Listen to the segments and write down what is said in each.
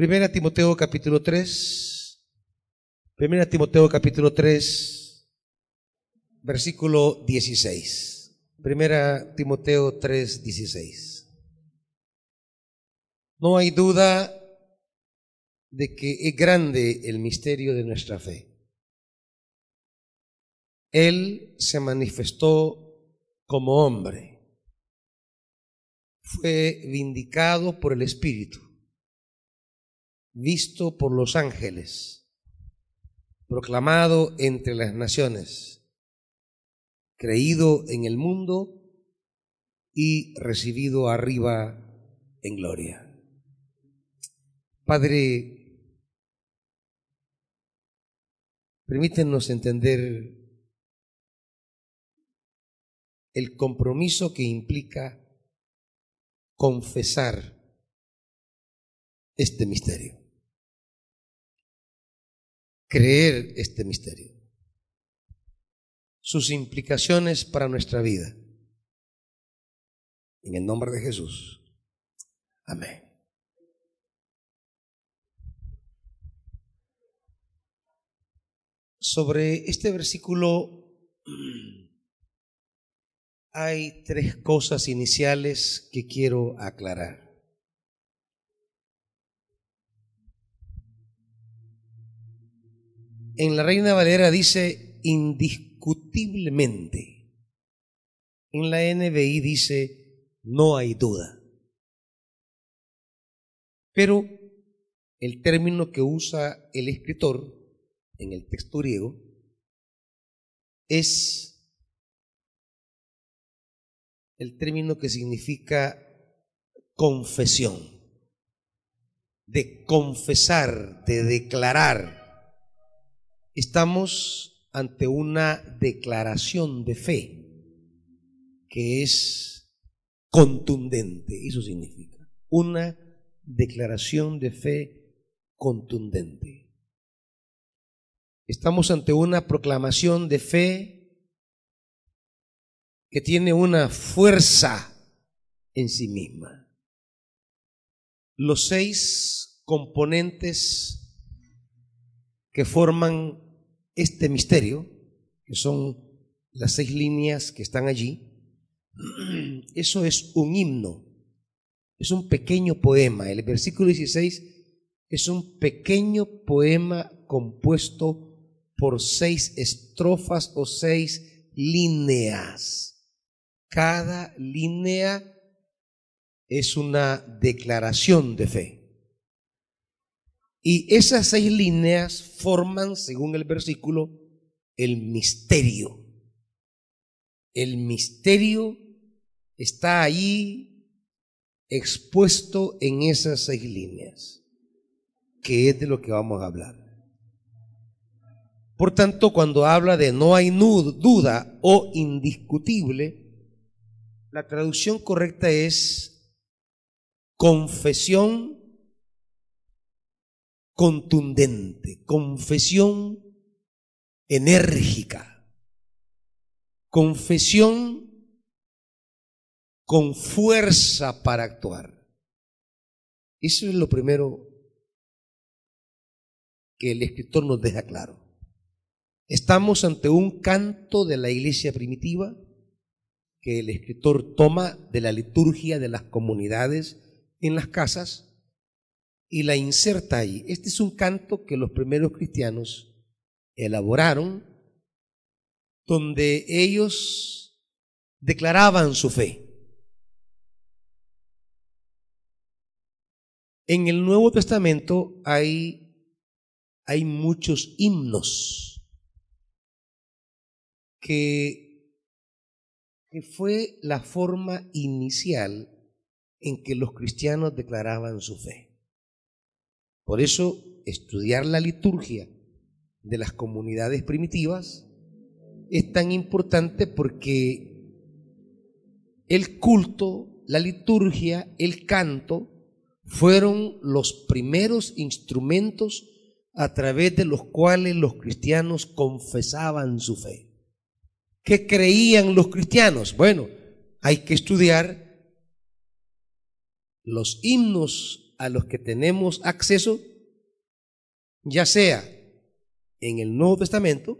Primera Timoteo capítulo 3. Primera Timoteo capítulo 3, versículo 16. Primera Timoteo 3, 16. No hay duda de que es grande el misterio de nuestra fe. Él se manifestó como hombre. Fue vindicado por el Espíritu, visto por los ángeles, proclamado entre las naciones, creído en el mundo y recibido arriba en gloria. Padre, permítenos entender el compromiso que implica confesar este misterio, creer este misterio, sus implicaciones para nuestra vida. En el nombre de Jesús. Amén. Sobre este versículo hay tres cosas iniciales que quiero aclarar. En la Reina Valera dice indiscutiblemente. En la NBI dice no hay duda. Pero el término que usa el escritor en el texto griego es el término que significa confesión, de confesar, de declarar. Estamos ante una declaración de fe que es contundente, eso significa, una declaración de fe contundente. Estamos ante una proclamación de fe que tiene una fuerza en sí misma. Los seis componentes que forman este misterio, que son las seis líneas que están allí, eso es un himno, es un pequeño poema. El versículo 16 es un pequeño poema compuesto por seis estrofas o seis líneas. Cada línea es una declaración de fe. Y esas seis líneas forman, según el versículo, el misterio. El misterio está ahí expuesto en esas seis líneas, que es de lo que vamos a hablar. Por tanto, cuando habla de no hay duda o indiscutible, la traducción correcta es confesión contundente, confesión enérgica, confesión con fuerza para actuar. Eso es lo primero que el escritor nos deja claro. Estamos ante un canto de la iglesia primitiva que el escritor toma de la liturgia de las comunidades en las casas y la inserta ahí. Este es un canto que los primeros cristianos elaboraron, donde ellos declaraban su fe. En el Nuevo Testamento hay, hay muchos himnos que que fue la forma inicial en que los cristianos declaraban su fe. Por eso, estudiar la liturgia de las comunidades primitivas es tan importante porque el culto, la liturgia, el canto fueron los primeros instrumentos a través de los cuales los cristianos confesaban su fe. ¿Qué creían los cristianos? Bueno, hay que estudiar los himnos a los que tenemos acceso, ya sea en el Nuevo Testamento,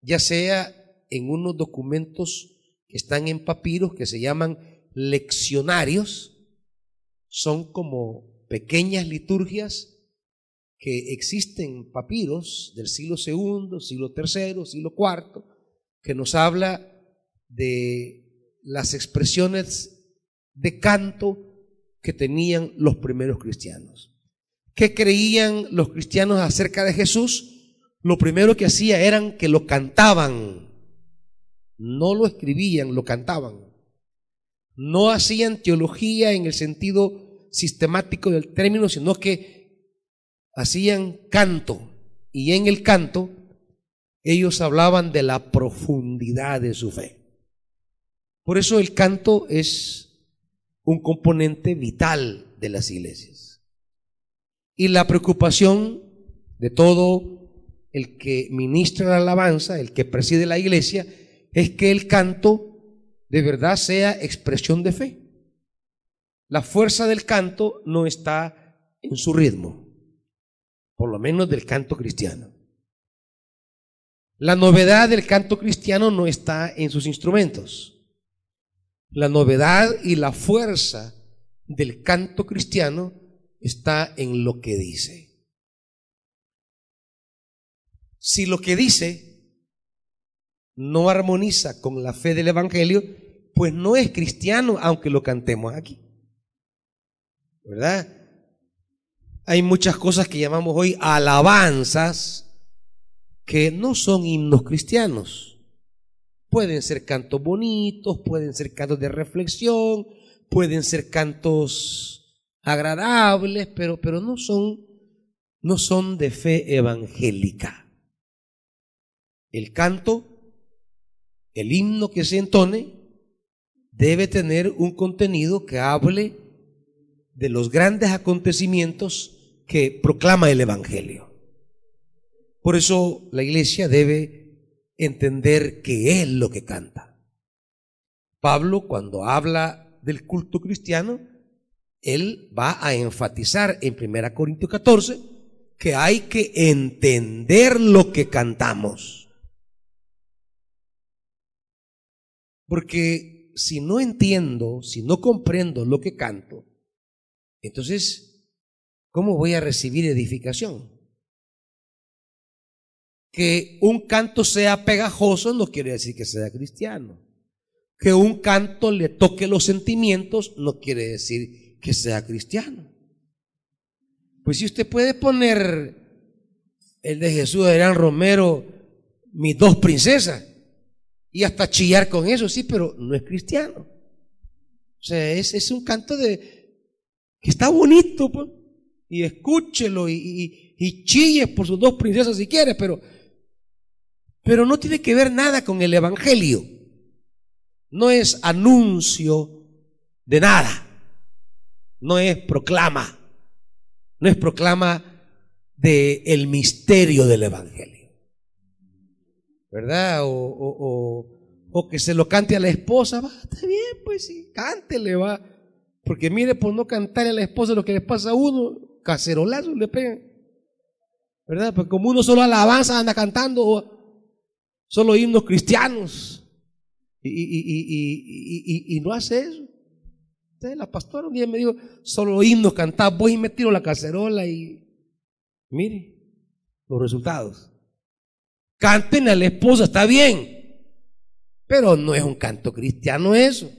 ya sea en unos documentos que están en papiros que se llaman leccionarios, son como pequeñas liturgias que existen papiros del siglo II, siglo III, siglo IV, que nos habla de las expresiones de canto que tenían los primeros cristianos. ¿Qué creían los cristianos acerca de Jesús? Lo primero que hacía eran que lo cantaban. No lo escribían, lo cantaban. No hacían teología en el sentido sistemático del término, sino que hacían canto. Y en el canto ellos hablaban de la profundidad de su fe. Por eso el canto es un componente vital de las iglesias. Y la preocupación de todo el que ministra la alabanza, el que preside la iglesia, es que el canto de verdad sea expresión de fe. La fuerza del canto no está en su ritmo, por lo menos del canto cristiano. La novedad del canto cristiano no está en sus instrumentos. La novedad y la fuerza del canto cristiano está en lo que dice. Si lo que dice no armoniza con la fe del Evangelio, pues no es cristiano, aunque lo cantemos aquí. ¿Verdad? Hay muchas cosas que llamamos hoy alabanzas que no son himnos cristianos. Pueden ser cantos bonitos, pueden ser cantos de reflexión, pueden ser cantos agradables, pero, pero no, son, no son de fe evangélica. El canto, el himno que se entone, debe tener un contenido que hable de los grandes acontecimientos que proclama el Evangelio. Por eso la iglesia debe entender qué es lo que canta. Pablo, cuando habla del culto cristiano, él va a enfatizar en 1 Corintios 14 que hay que entender lo que cantamos. Porque si no entiendo, si no comprendo lo que canto, entonces, ¿cómo voy a recibir edificación? Que un canto sea pegajoso no quiere decir que sea cristiano. Que un canto le toque los sentimientos no quiere decir que sea cristiano. Pues si usted puede poner el de Jesús de Adrián Romero, mis dos princesas, y hasta chillar con eso, sí, pero no es cristiano. O sea, es, un canto de que está bonito, pues, y escúchelo y, y chille por sus dos princesas si quiere, pero pero no tiene que ver nada con el Evangelio. No es anuncio de nada. No es proclama. No es proclama de el misterio del Evangelio. ¿Verdad? O, o, que se lo cante a la esposa. Va, está bien, pues sí, cántele, va. Porque mire, por no cantar a la esposa lo que le pasa a uno, cacerolazo le pegan. ¿Verdad? Porque como uno solo alabanza anda cantando solo himnos cristianos. Y, no hace eso. Entonces, la pastora un día me dijo, solo himnos cantar, voy y me tiro la cacerola y mire los resultados. Canten a la esposa, está bien, pero no es un canto cristiano eso.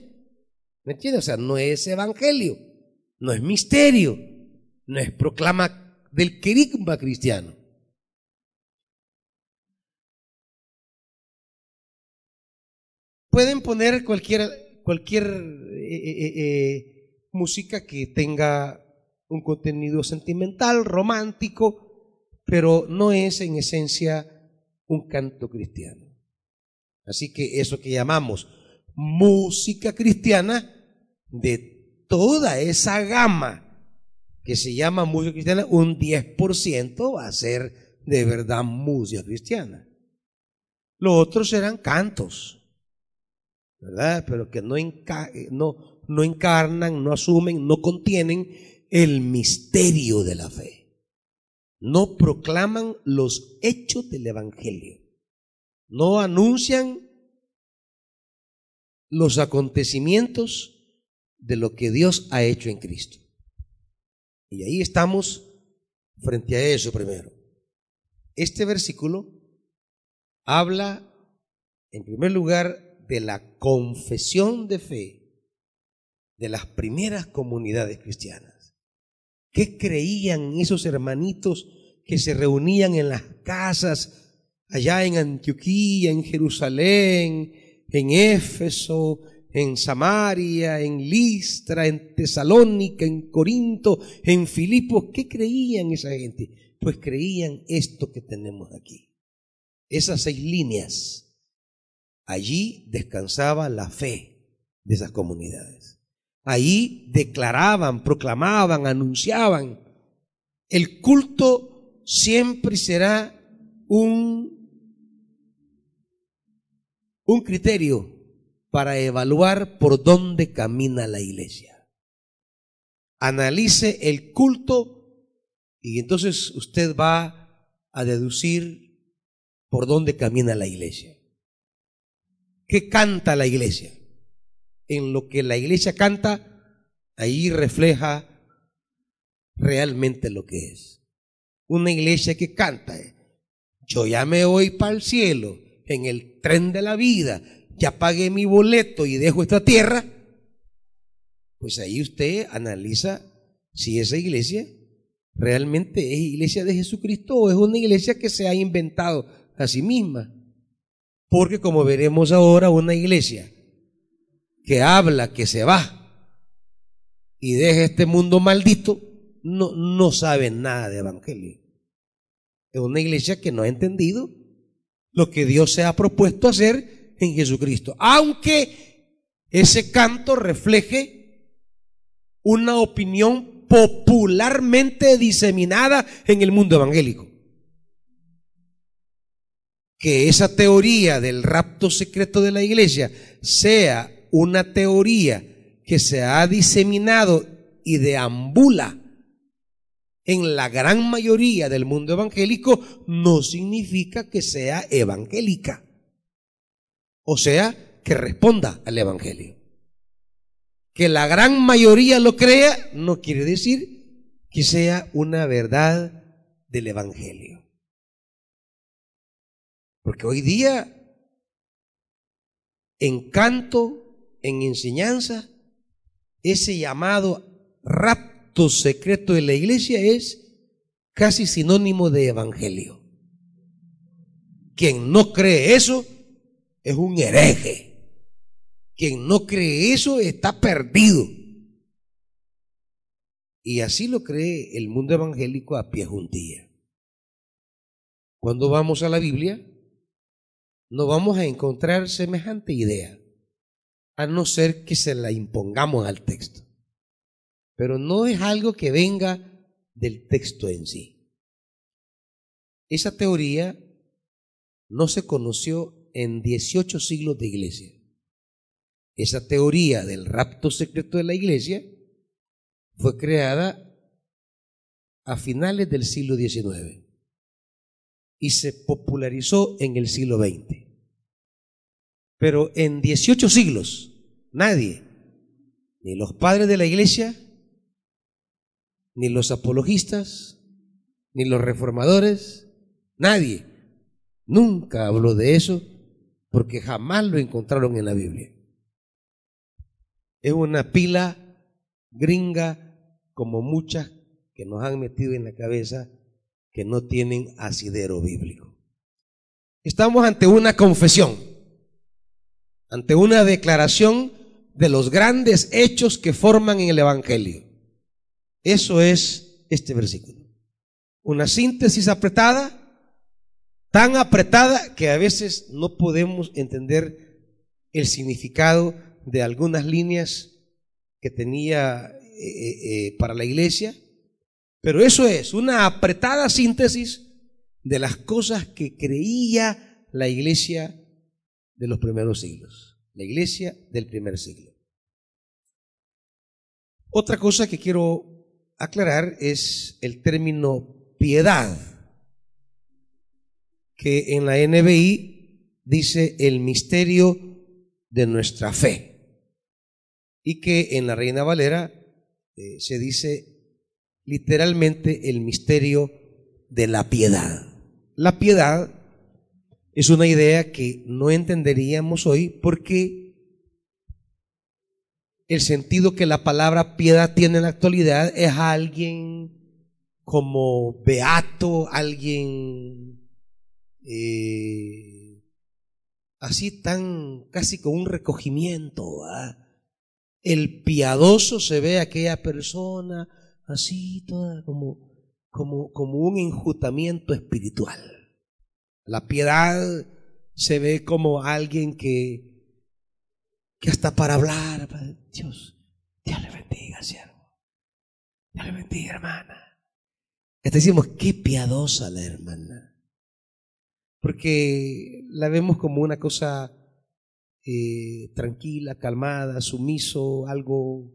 ¿Me entiendes? O sea, no es evangelio, no es misterio, no es proclama del querigma cristiano. Pueden poner cualquier, cualquier eh, eh, eh, música que tenga un contenido sentimental, romántico, pero no es en esencia un canto cristiano. Así que eso que llamamos música cristiana, de toda esa gama que se llama música cristiana, un 10% va a ser de verdad música cristiana. Los otros serán cantos. Pero que no, no, no encarnan, no asumen, no contienen el misterio de la fe. No proclaman los hechos del Evangelio. No anuncian los acontecimientos de lo que Dios ha hecho en Cristo. Y ahí estamos frente a eso primero. Este versículo habla, en primer lugar, de la confesión de fe de las primeras comunidades cristianas. ¿Qué creían esos hermanitos que se reunían en las casas allá en Antioquía, en Jerusalén, en Éfeso, en Samaria, en Listra, en Tesalónica, en Corinto, en Filipos. ¿Qué creían esa gente? Pues creían esto que tenemos aquí. Esas seis líneas. Allí descansaba la fe de esas comunidades. Allí declaraban, proclamaban, anunciaban. El culto siempre será un, un criterio para evaluar por dónde camina la iglesia. Analice el culto y entonces usted va a deducir por dónde camina la iglesia. ¿Qué canta la iglesia? En lo que la iglesia canta, ahí refleja realmente lo que es. Una iglesia que canta, yo ya me voy para el cielo en el tren de la vida, ya pagué mi boleto y dejo esta tierra, pues ahí usted analiza si esa iglesia realmente es iglesia de Jesucristo o es una iglesia que se ha inventado a sí misma. Porque como veremos ahora, una iglesia que habla que se va y deja este mundo maldito, no, no sabe nada de evangelio. Es una iglesia que no ha entendido lo que Dios se ha propuesto hacer en Jesucristo. Aunque ese canto refleje una opinión popularmente diseminada en el mundo evangélico. Que esa teoría del rapto secreto de la iglesia sea una teoría que se ha diseminado y deambula en la gran mayoría del mundo evangélico, no significa que sea evangélica. O sea, que responda al Evangelio. Que la gran mayoría lo crea no quiere decir que sea una verdad del Evangelio. Porque hoy día, en canto, en enseñanza, ese llamado rapto secreto de la iglesia es casi sinónimo de evangelio. Quien no cree eso es un hereje. Quien no cree eso está perdido. Y así lo cree el mundo evangélico a pie juntilla. Cuando vamos a la Biblia, no vamos a encontrar semejante idea, a no ser que se la impongamos al texto. Pero no es algo que venga del texto en sí. Esa teoría no se conoció en 18 siglos de iglesia. Esa teoría del rapto secreto de la iglesia fue creada a finales del siglo XIX y se popularizó en el siglo XX. Pero en 18 siglos, nadie, ni los padres de la iglesia, ni los apologistas, ni los reformadores, nadie nunca habló de eso porque jamás lo encontraron en la Biblia. Es una pila gringa como muchas que nos han metido en la cabeza que no tienen asidero bíblico. Estamos ante una confesión, ante una declaración de los grandes hechos que forman en el Evangelio. Eso es este versículo. Una síntesis apretada tan apretada que a veces no podemos entender el significado de algunas líneas que tenía eh, eh, eh, para la iglesia. Pero eso es una apretada síntesis de las cosas que creía la iglesia de los primeros siglos, la iglesia del primer siglo. Otra cosa que quiero aclarar es el término piedad, que en la NBI dice el misterio de nuestra fe, y que en la Reina Valera eh, se dice literalmente el misterio de la piedad. La piedad es una idea que no entenderíamos hoy porque el sentido que la palabra piedad tiene en la actualidad es alguien como beato, alguien eh, así tan casi con un recogimiento. El piadoso se ve aquella persona así toda como, como, como un enjutamiento espiritual. La piedad se ve como alguien que que hasta para hablar, Dios, Dios le bendiga, siervo. Dios le bendiga, hermana. Hasta decimos, qué piadosa la hermana. Porque la vemos como una cosa eh, tranquila, calmada, sumiso, algo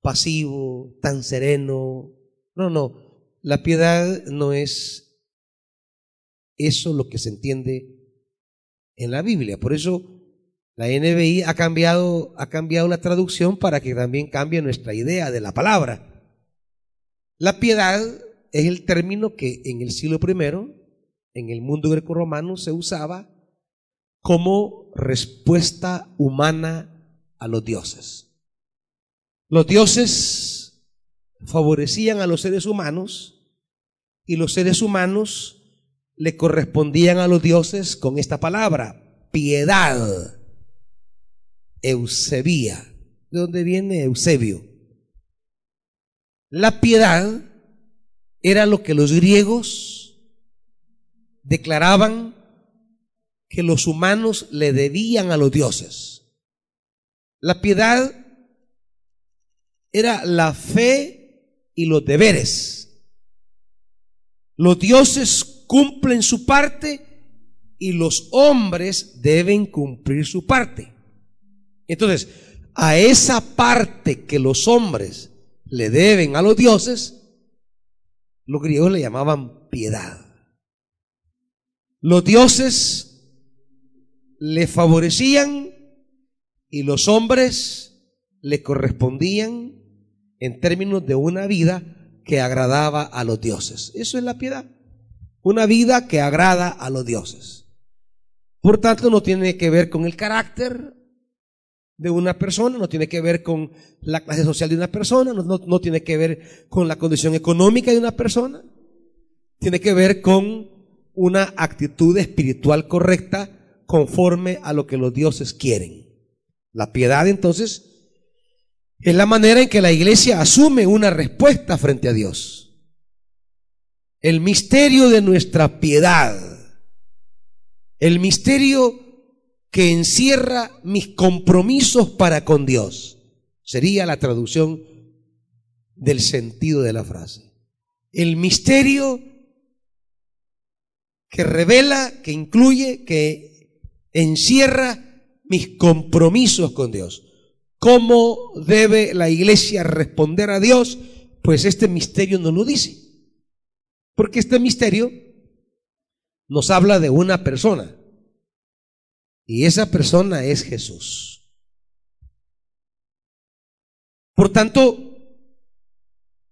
pasivo, tan sereno. No, no, la piedad no es eso lo que se entiende en la Biblia. Por eso la NBI ha cambiado, ha cambiado la traducción para que también cambie nuestra idea de la palabra. La piedad es el término que en el siglo I, en el mundo greco-romano, se usaba como respuesta humana a los dioses. Los dioses favorecían a los seres humanos y los seres humanos le correspondían a los dioses con esta palabra, piedad. Eusebia. ¿De dónde viene Eusebio? La piedad era lo que los griegos declaraban que los humanos le debían a los dioses. La piedad era la fe y los deberes. Los dioses cumplen su parte y los hombres deben cumplir su parte. Entonces, a esa parte que los hombres le deben a los dioses, los griegos le llamaban piedad. Los dioses le favorecían y los hombres le correspondían en términos de una vida que agradaba a los dioses. Eso es la piedad. Una vida que agrada a los dioses. Por tanto, no tiene que ver con el carácter, de una persona, no tiene que ver con la clase social de una persona, no, tiene que ver con la condición económica de una persona, tiene que ver con una actitud espiritual correcta conforme a lo que los dioses quieren. La piedad entonces es la manera en que la iglesia asume una respuesta frente a Dios. El misterio de nuestra piedad, el misterio que encierra mis compromisos para con Dios. Sería la traducción del sentido de la frase. El misterio que revela, que incluye, que encierra mis compromisos con Dios. ¿Cómo debe la iglesia responder a Dios? Pues este misterio no lo dice. Porque este misterio nos habla de una persona. Y esa persona es Jesús. Por tanto,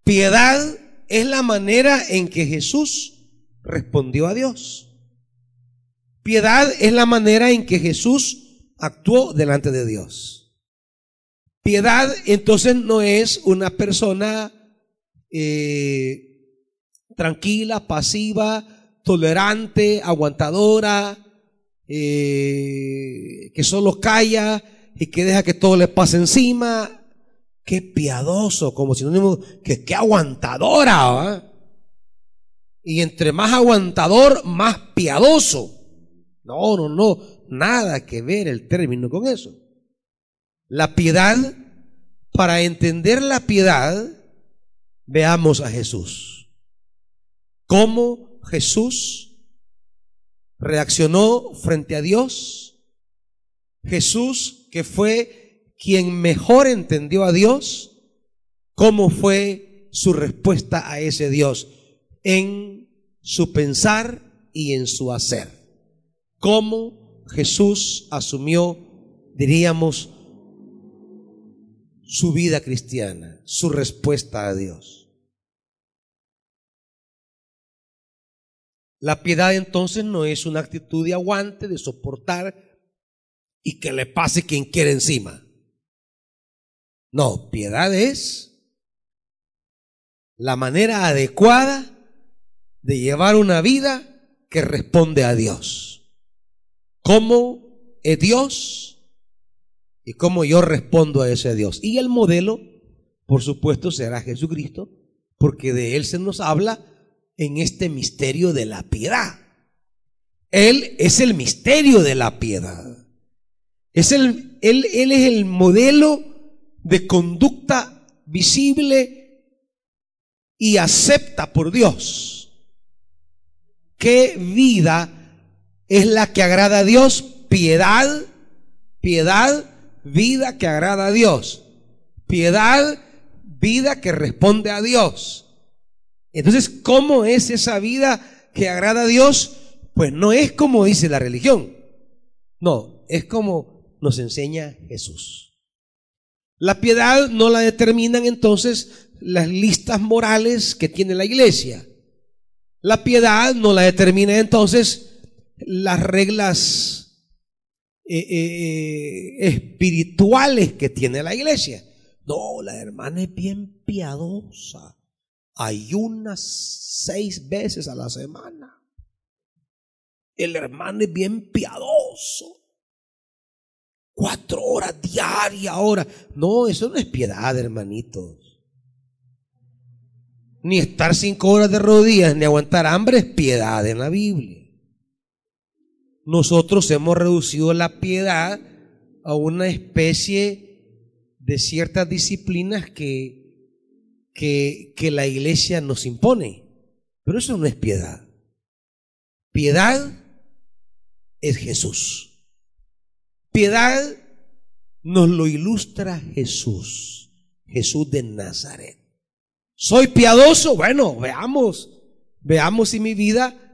piedad es la manera en que Jesús respondió a Dios. Piedad es la manera en que Jesús actuó delante de Dios. Piedad entonces no es una persona eh, tranquila, pasiva, tolerante, aguantadora, eh, que solo calla y que deja que todo le pase encima. Qué piadoso, como sinónimo, que qué aguantadora. Y entre más aguantador, más piadoso. No, no, no, nada que ver el término con eso. La piedad, para entender la piedad, veamos a Jesús. Cómo Jesús reaccionó frente a Dios. Jesús, que fue quien mejor entendió a Dios, cómo fue su respuesta a ese Dios en su pensar y en su hacer. Cómo Jesús asumió, diríamos, su vida cristiana, su respuesta a Dios. La piedad entonces no es una actitud de aguante, de soportar y que le pase quien quiere encima. No, piedad es la manera adecuada de llevar una vida que responde a Dios. ¿Cómo es Dios? Y cómo yo respondo a ese Dios. Y el modelo, por supuesto, será Jesucristo, porque de Él se nos habla en este misterio de la piedad. Él es el misterio de la piedad. Es el, él, él es el modelo de conducta visible y acepta por Dios. ¿Qué vida es la que agrada a Dios? Piedad, piedad, vida que agrada a Dios. Piedad, vida que responde a Dios. Entonces, ¿cómo es esa vida que agrada a Dios? Pues no es como dice la religión. No, es como nos enseña Jesús. La piedad no la determinan entonces las listas morales que tiene la iglesia. La piedad no la determina entonces las reglas eh, eh, espirituales que tiene la iglesia. No, la hermana es bien piadosa. Ayunas seis veces a la semana. El hermano es bien piadoso cuatro horas diarias ahora. No, eso no es piedad, hermanitos. Ni estar cinco horas de rodillas, ni aguantar hambre es piedad en la Biblia. Nosotros hemos reducido la piedad a una especie de ciertas disciplinas que, que, la iglesia nos impone. Pero eso no es piedad. Piedad es Jesús. Piedad nos lo ilustra Jesús, Jesús de Nazaret. ¿Soy piadoso? Bueno, veamos, veamos si mi vida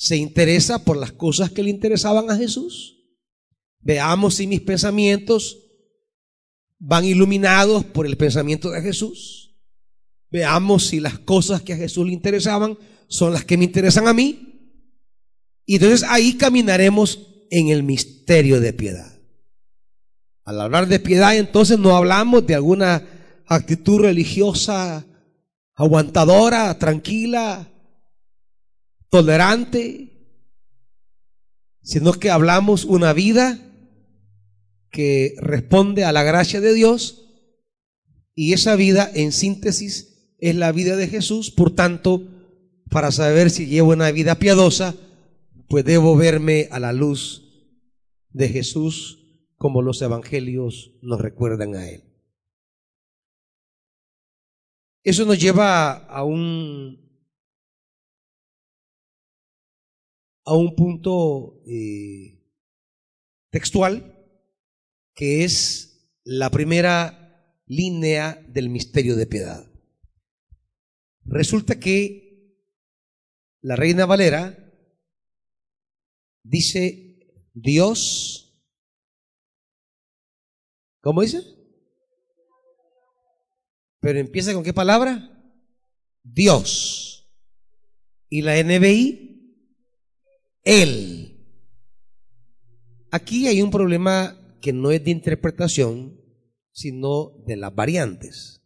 se interesa por las cosas que le interesaban a Jesús. Veamos si mis pensamientos van iluminados por el pensamiento de Jesús. Veamos si las cosas que a Jesús le interesaban son las que me interesan a mí. Y entonces ahí caminaremos en el misterio de piedad. Al hablar de piedad, entonces no hablamos de alguna actitud religiosa aguantadora, tranquila, tolerante, sino que hablamos una vida que responde a la gracia de Dios y esa vida en síntesis es la vida de Jesús, por tanto, para saber si llevo una vida piadosa, pues debo verme a la luz de Jesús como los evangelios nos recuerdan a Él. Eso nos lleva a un, a un punto eh, textual que es la primera línea del misterio de piedad. Resulta que la reina Valera dice Dios. ¿Cómo dice? Pero empieza con qué palabra? Dios. Y la NBI, Él. Aquí hay un problema que no es de interpretación, sino de las variantes.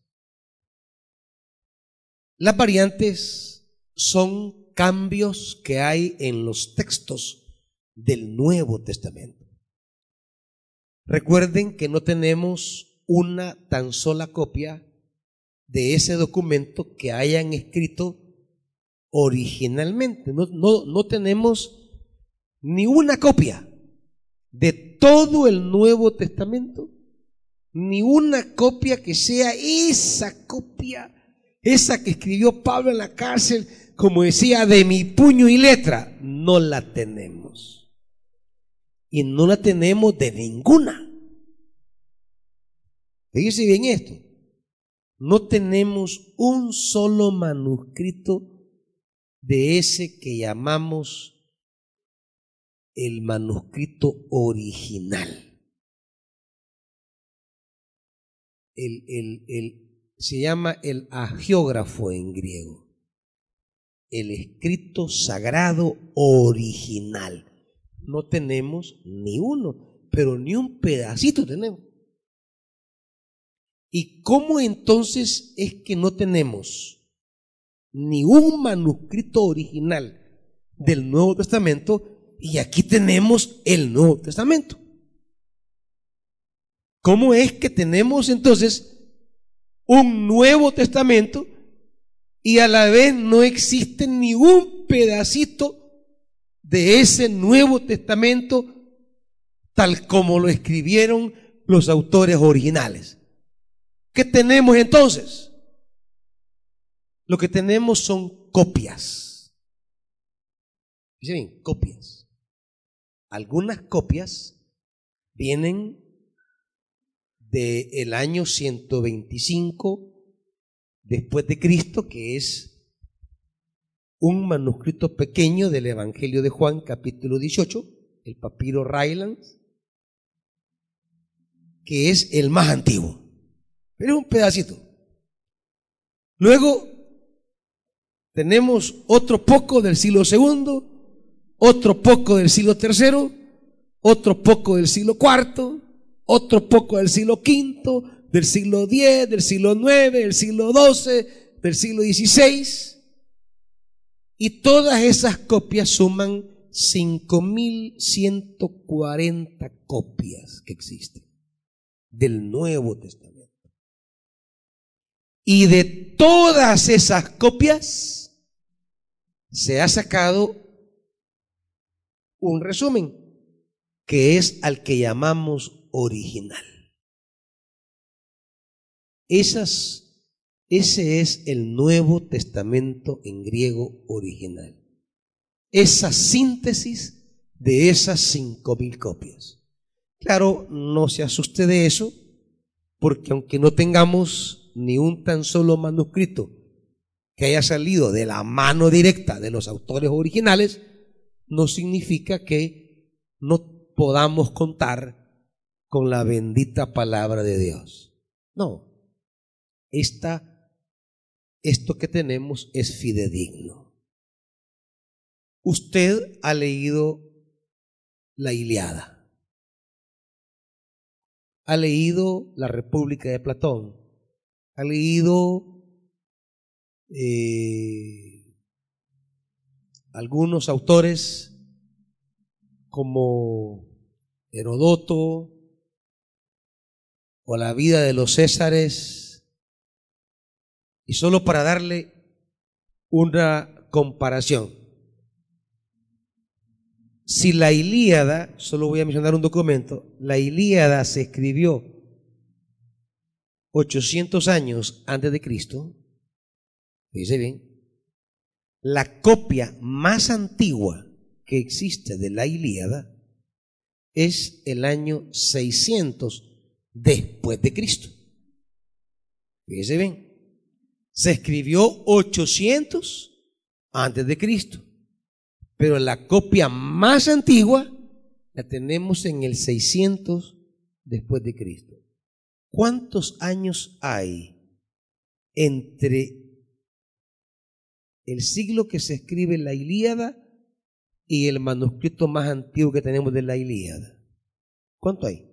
Las variantes son cambios que hay en los textos del Nuevo Testamento. Recuerden que no tenemos una tan sola copia de ese documento que hayan escrito originalmente. No, no, tenemos ni una copia de todo el Nuevo Testamento, ni una copia que sea esa copia, esa que escribió Pablo en la cárcel, como decía, de mi puño y letra. No la tenemos y no la tenemos de ninguna. Fíjense bien esto. no tenemos un solo manuscrito de ese que llamamos el manuscrito original. El, se llama el agiógrafo en griego, el escrito sagrado original. No tenemos ni uno, pero ni un pedacito tenemos. ¿Y cómo entonces es que no tenemos ni un manuscrito original del Nuevo Testamento y aquí tenemos el Nuevo Testamento? ¿Cómo es que tenemos entonces un Nuevo Testamento y a la vez no existe ni un pedacito de ese Nuevo Testamento tal como lo escribieron los autores originales? ¿Qué tenemos entonces? Lo que tenemos son copias. Dicen copias. Algunas copias vienen del año 125 después de Cristo, que es un manuscrito pequeño del Evangelio de Juan, capítulo 18, el papiro Rylands, que es el más antiguo. Pero es un pedacito. Luego tenemos otro poco del siglo segundo, otro poco del siglo tercero, otro poco del siglo cuarto, otro poco del siglo quinto, del siglo diez, del siglo nueve, del siglo doce, del siglo dieciséis. Y todas esas copias suman 5.140 copias que existen del Nuevo Testamento. Y de todas esas copias se ha sacado un resumen, que es al que llamamos original. Esas, ese es el Nuevo Testamento en griego original. Esa síntesis de esas cinco mil copias. Claro, no se asuste de eso, porque aunque no tengamos ni un tan solo manuscrito que haya salido de la mano directa de los autores originales, no significa que no podamos contar con la bendita palabra de Dios. No, esta, esto que tenemos es fidedigno. Usted ha leído la Iliada, ha leído la República de Platón, ha leído eh, algunos autores como Herodoto o la vida de los Césares, y solo para darle una comparación. Si la Ilíada, solo voy a mencionar un documento, la Ilíada se escribió 800 años antes de Cristo, dice bien, la copia más antigua que existe de la Ilíada es el año 600 después de Cristo. Fíjese bien, se escribió 800 antes de Cristo, pero la copia más antigua la tenemos en el 600 después de Cristo. ¿Cuántos años hay entre el siglo que se escribe la Ilíada y el manuscrito más antiguo que tenemos de la Ilíada? ¿Cuánto hay?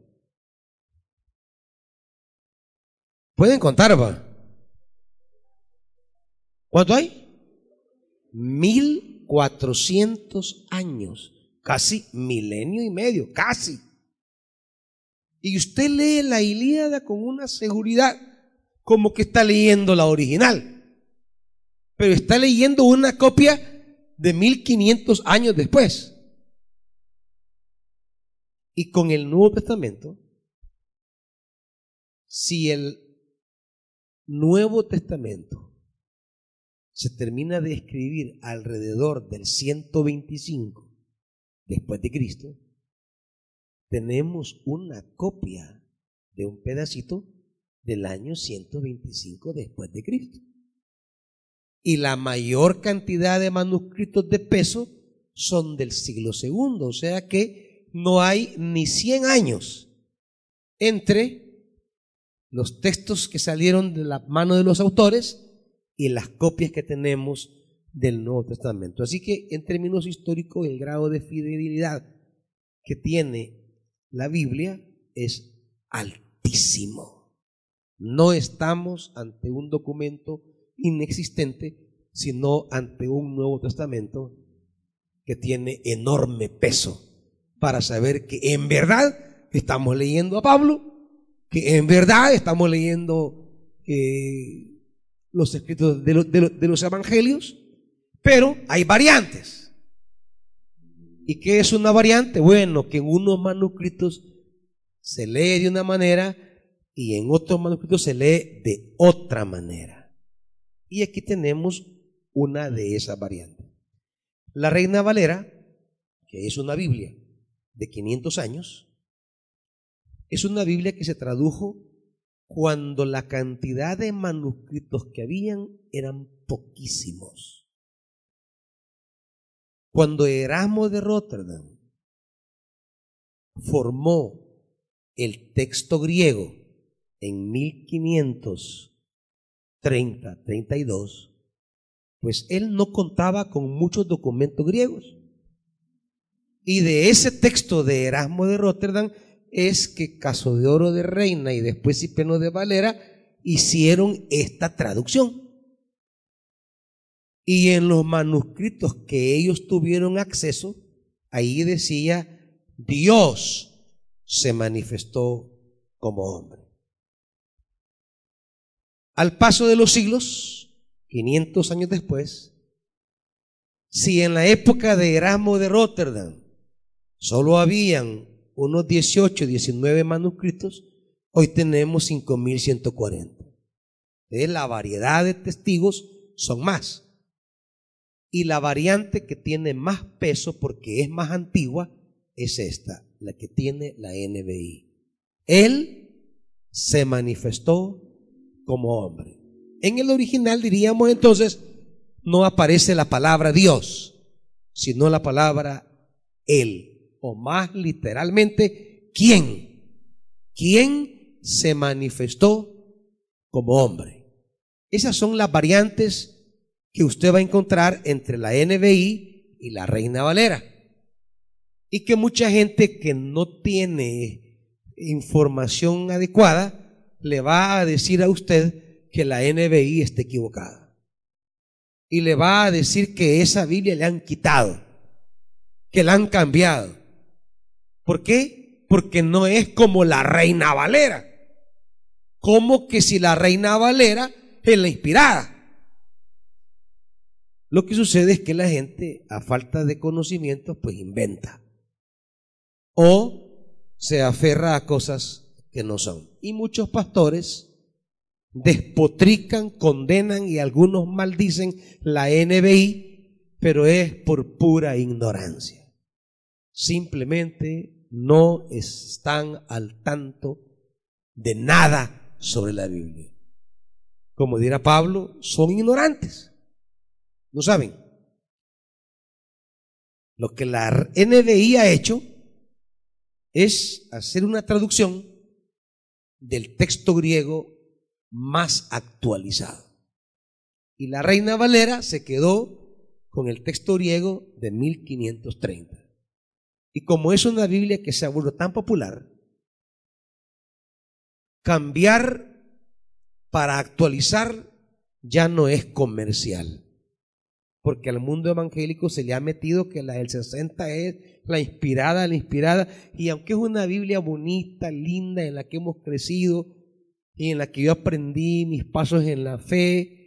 Pueden contar, va. ¿Cuánto hay? Mil cuatrocientos años, casi milenio y medio, casi. Y usted lee la Ilíada con una seguridad como que está leyendo la original. Pero está leyendo una copia de 1500 años después. Y con el Nuevo Testamento, si el Nuevo Testamento se termina de escribir alrededor del 125 después de Cristo, tenemos una copia de un pedacito del año 125 después de Cristo. Y la mayor cantidad de manuscritos de peso son del siglo segundo, o sea que no hay ni 100 años entre los textos que salieron de la mano de los autores y las copias que tenemos del Nuevo Testamento. Así que en términos históricos el grado de fidelidad que tiene la Biblia es altísimo. No estamos ante un documento inexistente, sino ante un Nuevo Testamento que tiene enorme peso para saber que en verdad estamos leyendo a Pablo, que en verdad estamos leyendo eh, los escritos de, de los evangelios, pero hay variantes. ¿Y qué es una variante? Bueno, que en unos manuscritos se lee de una manera y en otros manuscritos se lee de otra manera. Y aquí tenemos una de esas variantes. La Reina Valera, que es una Biblia de 500 años, es una Biblia que se tradujo cuando la cantidad de manuscritos que habían eran poquísimos. Cuando Erasmo de Rotterdam formó el texto griego en 1530, 32, pues él no contaba con muchos documentos griegos. Y de ese texto de Erasmo de Rotterdam es que Caso de Oro de Reina y después Cipeno de Valera hicieron esta traducción. Y en los manuscritos que ellos tuvieron acceso, ahí decía, Dios se manifestó como hombre. Al paso de los siglos, 500 años después, si en la época de Erasmo de Rotterdam solo habían unos 18, 19 manuscritos, hoy tenemos 5140. La variedad de testigos son más. Y la variante que tiene más peso porque es más antigua es esta, la que tiene la NBI. Él se manifestó como hombre. En el original diríamos entonces, no aparece la palabra Dios, sino la palabra Él, o más literalmente, ¿quién? ¿Quién se manifestó como hombre? Esas son las variantes que usted va a encontrar entre la NBI y la Reina Valera. Y que mucha gente que no tiene información adecuada le va a decir a usted que la NBI esté equivocada. Y le va a decir que esa Biblia le han quitado, que la han cambiado. ¿Por qué? Porque no es como la Reina Valera. Como que si la Reina Valera es la inspirada. Lo que sucede es que la gente, a falta de conocimiento, pues inventa. O se aferra a cosas que no son. Y muchos pastores despotrican, condenan y algunos maldicen la NBI, pero es por pura ignorancia. Simplemente no están al tanto de nada sobre la Biblia. Como dirá Pablo, son ignorantes. No saben. Lo que la NBI ha hecho es hacer una traducción del texto griego más actualizado. Y la Reina Valera se quedó con el texto griego de 1530. Y como es una Biblia que se ha vuelto tan popular, cambiar para actualizar ya no es comercial. Porque al mundo evangélico se le ha metido que la del 60 es la inspirada, la inspirada. Y aunque es una Biblia bonita, linda, en la que hemos crecido, y en la que yo aprendí mis pasos en la fe.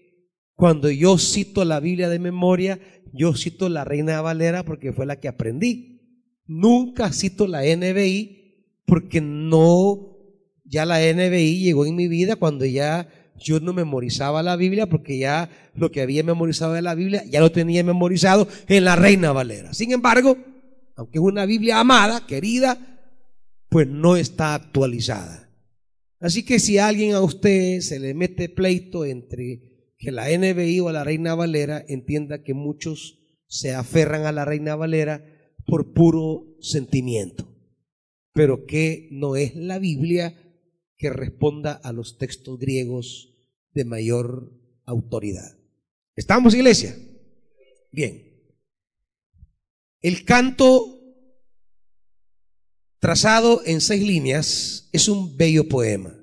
Cuando yo cito la Biblia de memoria, yo cito la Reina Valera porque fue la que aprendí. Nunca cito la NBI porque no, ya la NBI llegó en mi vida cuando ya yo no memorizaba la Biblia porque ya lo que había memorizado de la Biblia ya lo tenía memorizado en la Reina Valera. Sin embargo, aunque es una Biblia amada, querida, pues no está actualizada. Así que si alguien a usted se le mete pleito entre que la NBI o la Reina Valera, entienda que muchos se aferran a la Reina Valera por puro sentimiento, pero que no es la Biblia que responda a los textos griegos de mayor autoridad. ¿Estamos, iglesia? Bien. El canto trazado en seis líneas es un bello poema.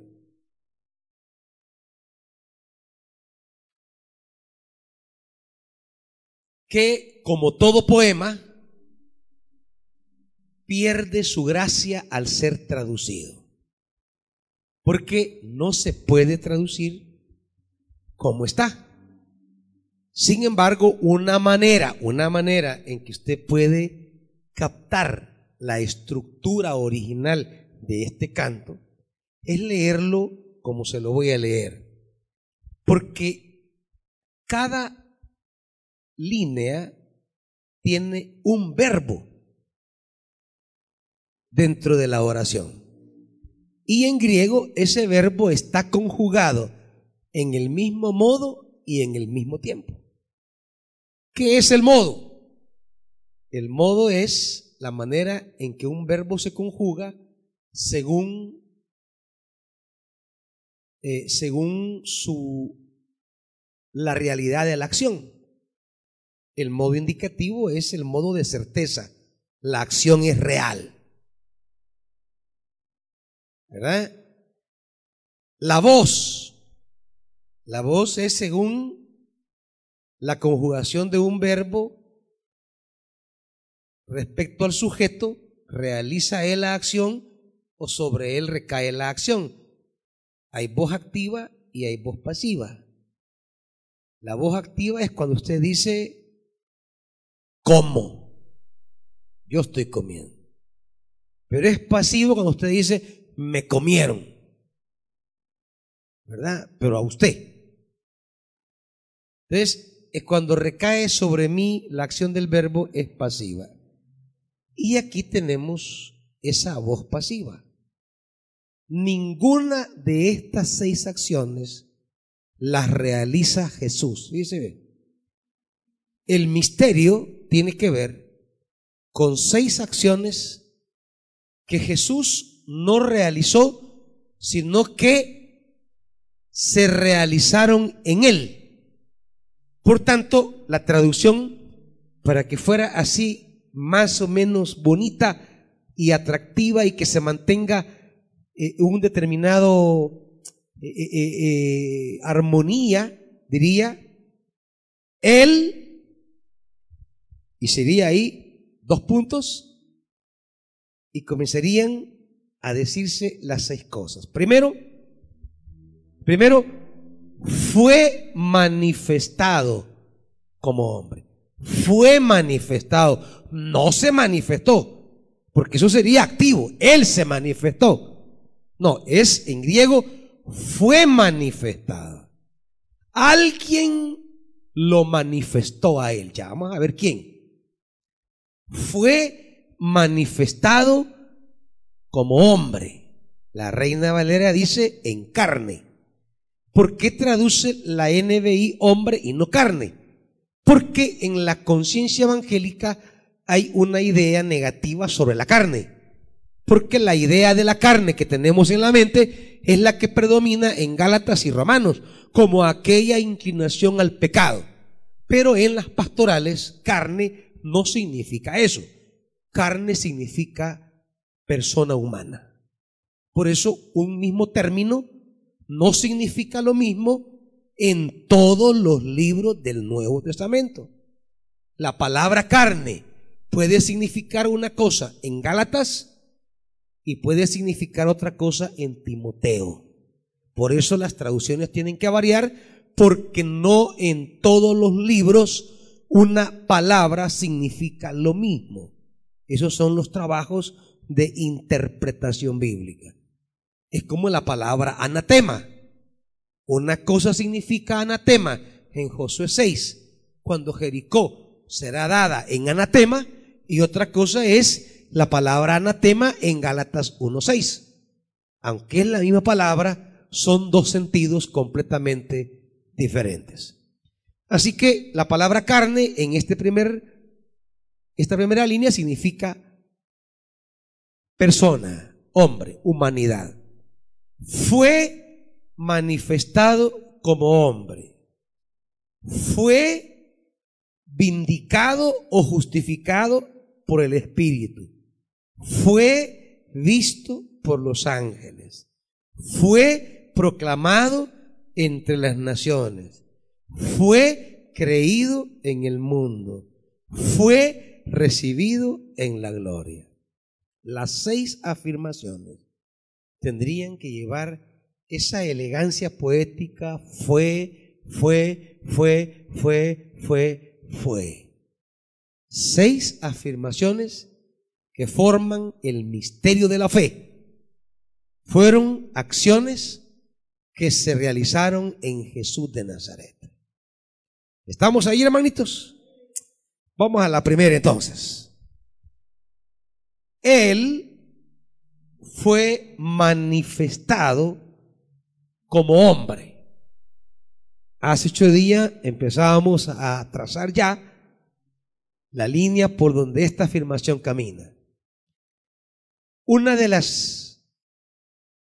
que, como todo poema, pierde su gracia al ser traducido. Porque no se puede traducir como está. Sin embargo, una manera, una manera en que usted puede captar la estructura original de este canto es leerlo como se lo voy a leer. Porque cada línea tiene un verbo dentro de la oración. Y en griego ese verbo está conjugado en el mismo modo y en el mismo tiempo. ¿Qué es el modo? El modo es la manera en que un verbo se conjuga según, eh, según su, la realidad de la acción. El modo indicativo es el modo de certeza. La acción es real. ¿Verdad? La voz. La voz es según la conjugación de un verbo respecto al sujeto, realiza él la acción o sobre él recae la acción. Hay voz activa y hay voz pasiva. La voz activa es cuando usted dice, como. Yo estoy comiendo. Pero es pasivo cuando usted dice, me comieron. ¿Verdad? Pero a usted. Entonces, es cuando recae sobre mí la acción del verbo es pasiva. Y aquí tenemos esa voz pasiva. Ninguna de estas seis acciones las realiza Jesús. Dice, el misterio tiene que ver con seis acciones que Jesús no realizó, sino que se realizaron en él. Por tanto, la traducción, para que fuera así más o menos bonita y atractiva y que se mantenga eh, un determinado eh, eh, armonía, diría, Él, y sería ahí dos puntos, y comenzarían a decirse las seis cosas. Primero, primero, fue manifestado como hombre. Fue manifestado, no se manifestó, porque eso sería activo. Él se manifestó. No, es en griego, fue manifestado. Alguien lo manifestó a él. Ya vamos a ver quién. Fue manifestado como hombre. La reina Valera dice en carne. ¿Por qué traduce la NBI hombre y no carne? Porque en la conciencia evangélica hay una idea negativa sobre la carne. Porque la idea de la carne que tenemos en la mente es la que predomina en Gálatas y Romanos, como aquella inclinación al pecado. Pero en las pastorales, carne no significa eso. Carne significa persona humana. Por eso, un mismo término no significa lo mismo en todos los libros del Nuevo Testamento. La palabra carne puede significar una cosa en Gálatas y puede significar otra cosa en Timoteo. Por eso las traducciones tienen que variar porque no en todos los libros una palabra significa lo mismo. Esos son los trabajos de interpretación bíblica. Es como la palabra anatema. Una cosa significa anatema en Josué 6, cuando Jericó será dada en anatema, y otra cosa es la palabra anatema en Gálatas 1.6. aunque es la misma palabra, son dos sentidos completamente diferentes. Así que la palabra carne en este primer, esta primera línea significa persona, hombre, humanidad. Fue manifestado como hombre. Fue vindicado o justificado por el Espíritu. Fue visto por los ángeles. Fue proclamado entre las naciones. Fue creído en el mundo. Fue recibido en la gloria. Las seis afirmaciones tendrían que llevar esa elegancia poética. Fue, fue, fue, fue, fue, fue. Seis afirmaciones que forman el misterio de la fe. Fueron acciones que se realizaron en Jesús de Nazaret. ¿Estamos ahí, hermanitos? Vamos a la primera entonces. Él fue manifestado como hombre. Hace ocho días empezábamos a trazar ya la línea por donde esta afirmación camina. Una de las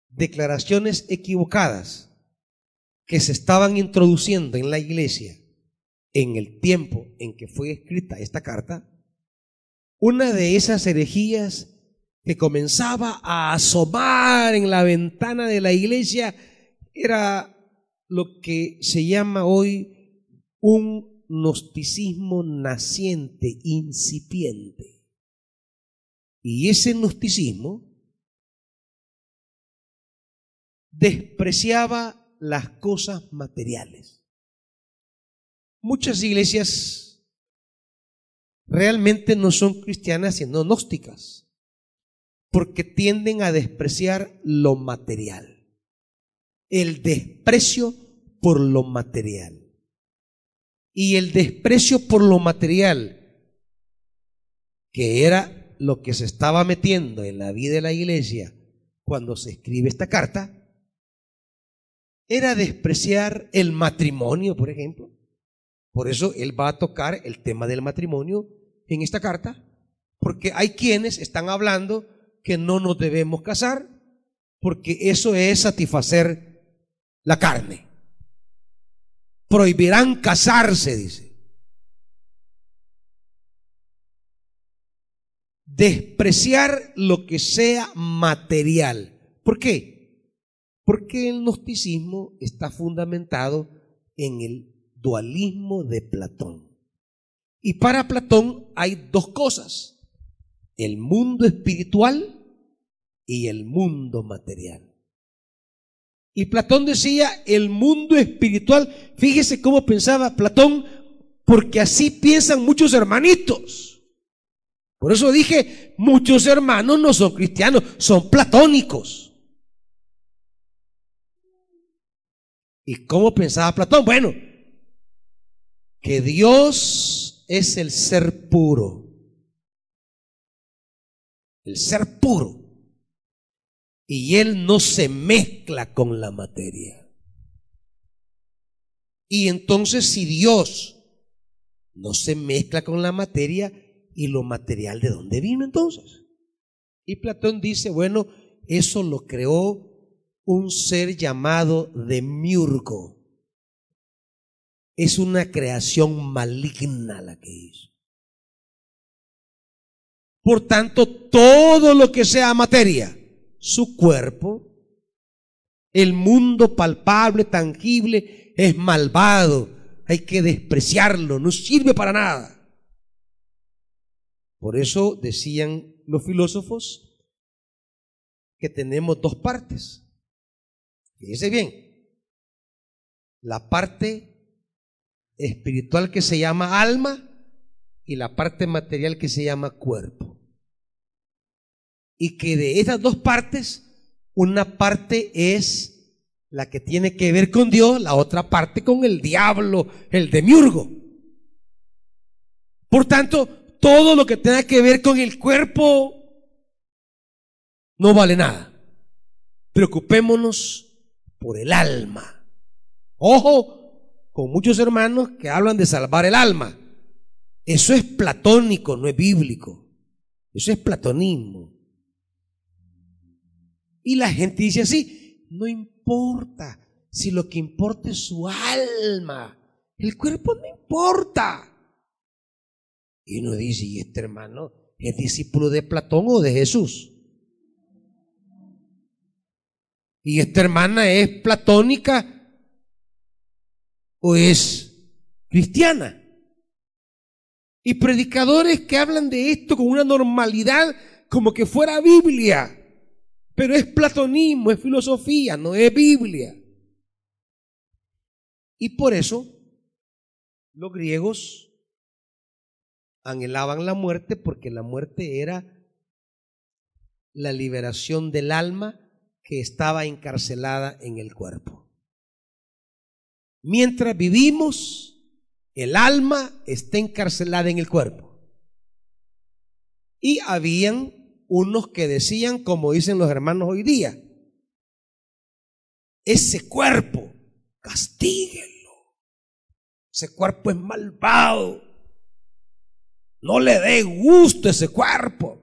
declaraciones equivocadas que se estaban introduciendo en la iglesia en el tiempo en que fue escrita esta carta, una de esas herejías que comenzaba a asomar en la ventana de la iglesia era lo que se llama hoy un gnosticismo naciente, incipiente. Y ese gnosticismo despreciaba las cosas materiales. Muchas iglesias realmente no son cristianas, sino gnósticas, porque tienden a despreciar lo material. El desprecio por lo material. Y el desprecio por lo material, que era lo que se estaba metiendo en la vida de la iglesia cuando se escribe esta carta era despreciar el matrimonio, por ejemplo. Por eso él va a tocar el tema del matrimonio en esta carta, porque hay quienes están hablando que no nos debemos casar, porque eso es satisfacer la carne. Prohibirán casarse, dice. despreciar lo que sea material. ¿Por qué? Porque el gnosticismo está fundamentado en el dualismo de Platón. Y para Platón hay dos cosas, el mundo espiritual y el mundo material. Y Platón decía, el mundo espiritual, fíjese cómo pensaba Platón, porque así piensan muchos hermanitos. Por eso dije, muchos hermanos no son cristianos, son platónicos. ¿Y cómo pensaba Platón? Bueno, que Dios es el ser puro. El ser puro. Y Él no se mezcla con la materia. Y entonces si Dios no se mezcla con la materia, ¿Y lo material de dónde vino entonces? Y Platón dice, bueno, eso lo creó un ser llamado Demiurgo. Es una creación maligna la que hizo. Por tanto, todo lo que sea materia, su cuerpo, el mundo palpable, tangible, es malvado. Hay que despreciarlo, no sirve para nada. Por eso decían los filósofos que tenemos dos partes. Fíjese bien, la parte espiritual que se llama alma y la parte material que se llama cuerpo. Y que de esas dos partes, una parte es la que tiene que ver con Dios, la otra parte con el diablo, el demiurgo. Por tanto, todo lo que tenga que ver con el cuerpo no vale nada. preocupémonos por el alma. Ojo, con muchos hermanos que hablan de salvar el alma. Eso es platónico, no es bíblico. Eso es platonismo. Y la gente dice así, no importa si lo que importa es su alma. El cuerpo no importa. Y uno dice, ¿y este hermano es discípulo de Platón o de Jesús? ¿Y esta hermana es platónica o es cristiana? Y predicadores que hablan de esto con una normalidad como que fuera Biblia. Pero es platonismo, es filosofía, no es Biblia. Y por eso los griegos anhelaban la muerte porque la muerte era la liberación del alma que estaba encarcelada en el cuerpo. Mientras vivimos, el alma está encarcelada en el cuerpo. Y habían unos que decían, como dicen los hermanos hoy día, ese cuerpo, castíguenlo. Ese cuerpo es malvado. No le dé gusto ese cuerpo.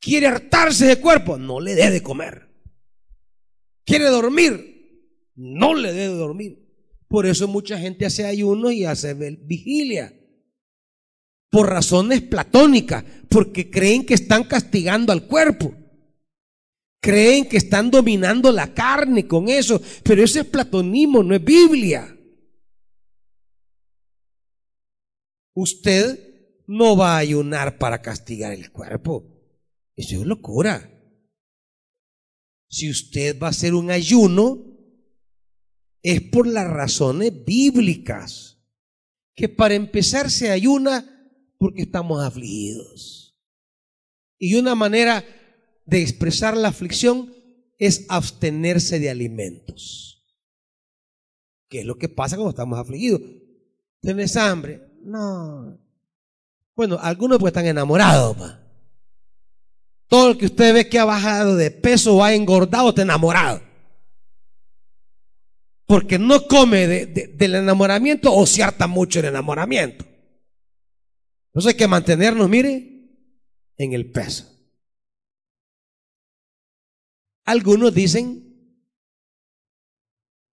Quiere hartarse de cuerpo, no le dé de comer. Quiere dormir, no le dé de dormir. Por eso mucha gente hace ayuno y hace vigilia. Por razones platónicas, porque creen que están castigando al cuerpo. Creen que están dominando la carne con eso, pero ese es platonismo, no es Biblia. Usted no va a ayunar para castigar el cuerpo. Eso es locura. Si usted va a hacer un ayuno, es por las razones bíblicas. Que para empezar se ayuna porque estamos afligidos. Y una manera de expresar la aflicción es abstenerse de alimentos. ¿Qué es lo que pasa cuando estamos afligidos? ¿Tienes hambre? No, bueno, algunos pues están enamorados. Todo el que usted ve que ha bajado de peso o ha engordado está enamorado. Porque no come del enamoramiento o se harta mucho el enamoramiento. Entonces hay que mantenernos, mire, en el peso. Algunos dicen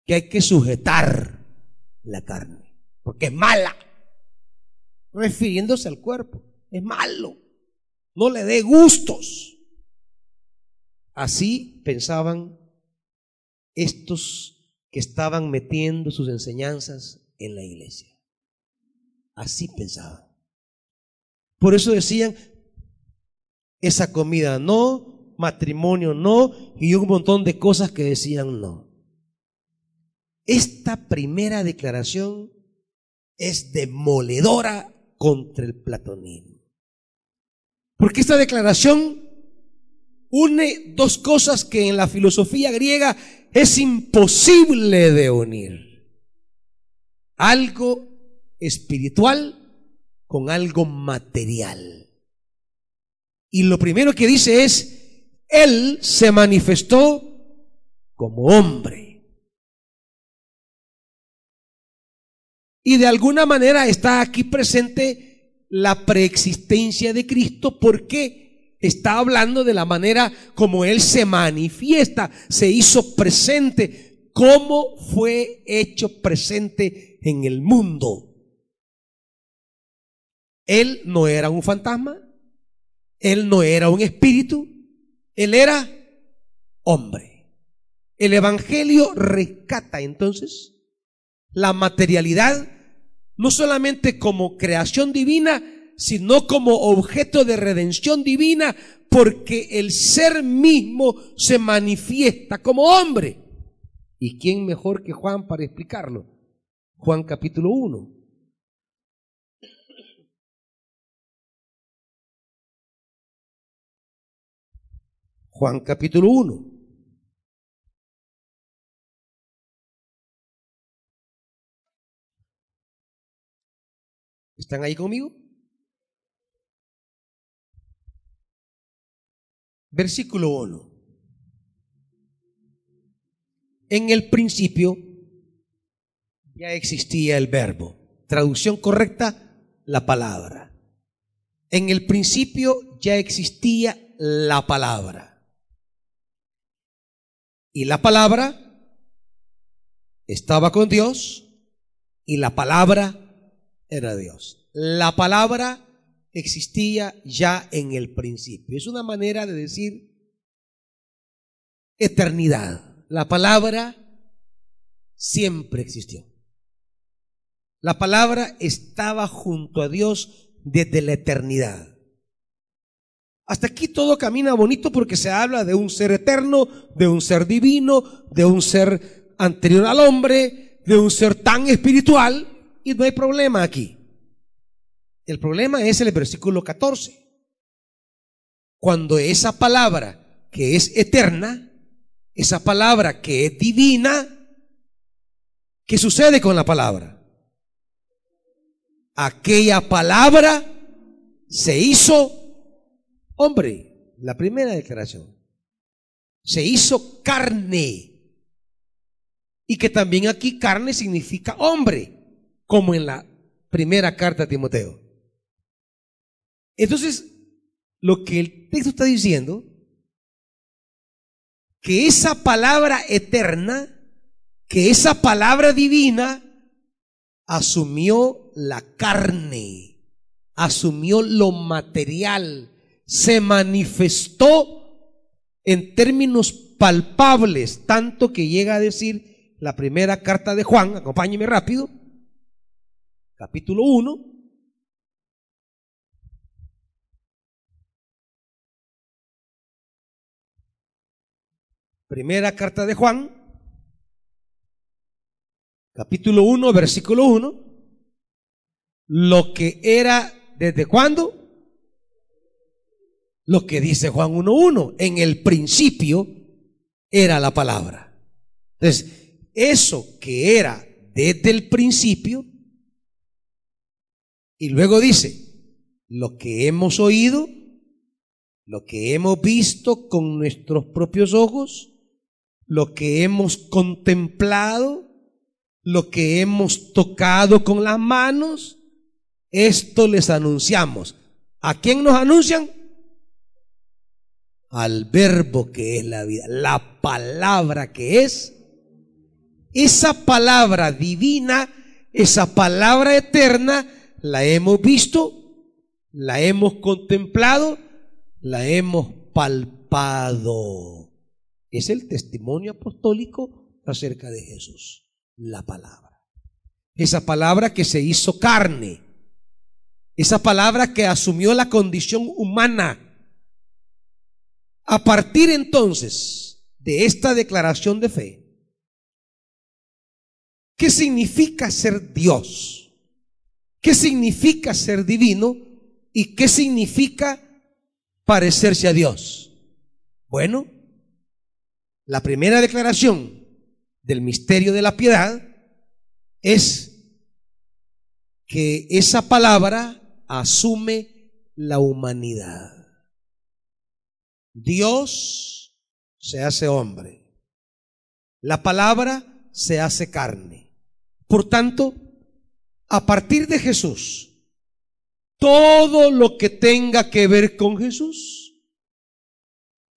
que hay que sujetar la carne, porque es mala refiriéndose al cuerpo. Es malo. No le dé gustos. Así pensaban estos que estaban metiendo sus enseñanzas en la iglesia. Así pensaban. Por eso decían, esa comida no, matrimonio no, y un montón de cosas que decían no. Esta primera declaración es demoledora contra el platonismo. Porque esta declaración une dos cosas que en la filosofía griega es imposible de unir. Algo espiritual con algo material. Y lo primero que dice es, Él se manifestó como hombre. Y de alguna manera está aquí presente la preexistencia de Cristo porque está hablando de la manera como Él se manifiesta, se hizo presente, cómo fue hecho presente en el mundo. Él no era un fantasma, Él no era un espíritu, Él era hombre. El Evangelio rescata entonces la materialidad no solamente como creación divina, sino como objeto de redención divina, porque el ser mismo se manifiesta como hombre. ¿Y quién mejor que Juan para explicarlo? Juan capítulo 1. Juan capítulo 1. ¿Están ahí conmigo? Versículo 1. En el principio ya existía el verbo. Traducción correcta, la palabra. En el principio ya existía la palabra. Y la palabra estaba con Dios y la palabra era Dios. La palabra existía ya en el principio. Es una manera de decir eternidad. La palabra siempre existió. La palabra estaba junto a Dios desde la eternidad. Hasta aquí todo camina bonito porque se habla de un ser eterno, de un ser divino, de un ser anterior al hombre, de un ser tan espiritual, y no hay problema aquí. El problema es el versículo 14. Cuando esa palabra que es eterna esa palabra que es divina, ¿qué sucede con la palabra? Aquella palabra se hizo hombre, la primera declaración. Se hizo carne. Y que también aquí carne significa hombre, como en la primera carta a Timoteo. Entonces, lo que el texto está diciendo que esa palabra eterna, que esa palabra divina, asumió la carne, asumió lo material, se manifestó en términos palpables, tanto que llega a decir la primera carta de Juan, acompáñeme rápido, capítulo 1, Primera carta de Juan, capítulo 1, versículo 1. Lo que era, ¿desde cuándo? Lo que dice Juan 1.1. En el principio era la palabra. Entonces, eso que era desde el principio, y luego dice, lo que hemos oído, lo que hemos visto con nuestros propios ojos, lo que hemos contemplado, lo que hemos tocado con las manos, esto les anunciamos. ¿A quién nos anuncian? Al verbo que es la vida, la palabra que es. Esa palabra divina, esa palabra eterna, la hemos visto, la hemos contemplado, la hemos palpado es el testimonio apostólico acerca de Jesús, la palabra. Esa palabra que se hizo carne, esa palabra que asumió la condición humana. A partir entonces de esta declaración de fe, ¿qué significa ser Dios? ¿Qué significa ser divino? ¿Y qué significa parecerse a Dios? Bueno, la primera declaración del misterio de la piedad es que esa palabra asume la humanidad. Dios se hace hombre. La palabra se hace carne. Por tanto, a partir de Jesús, todo lo que tenga que ver con Jesús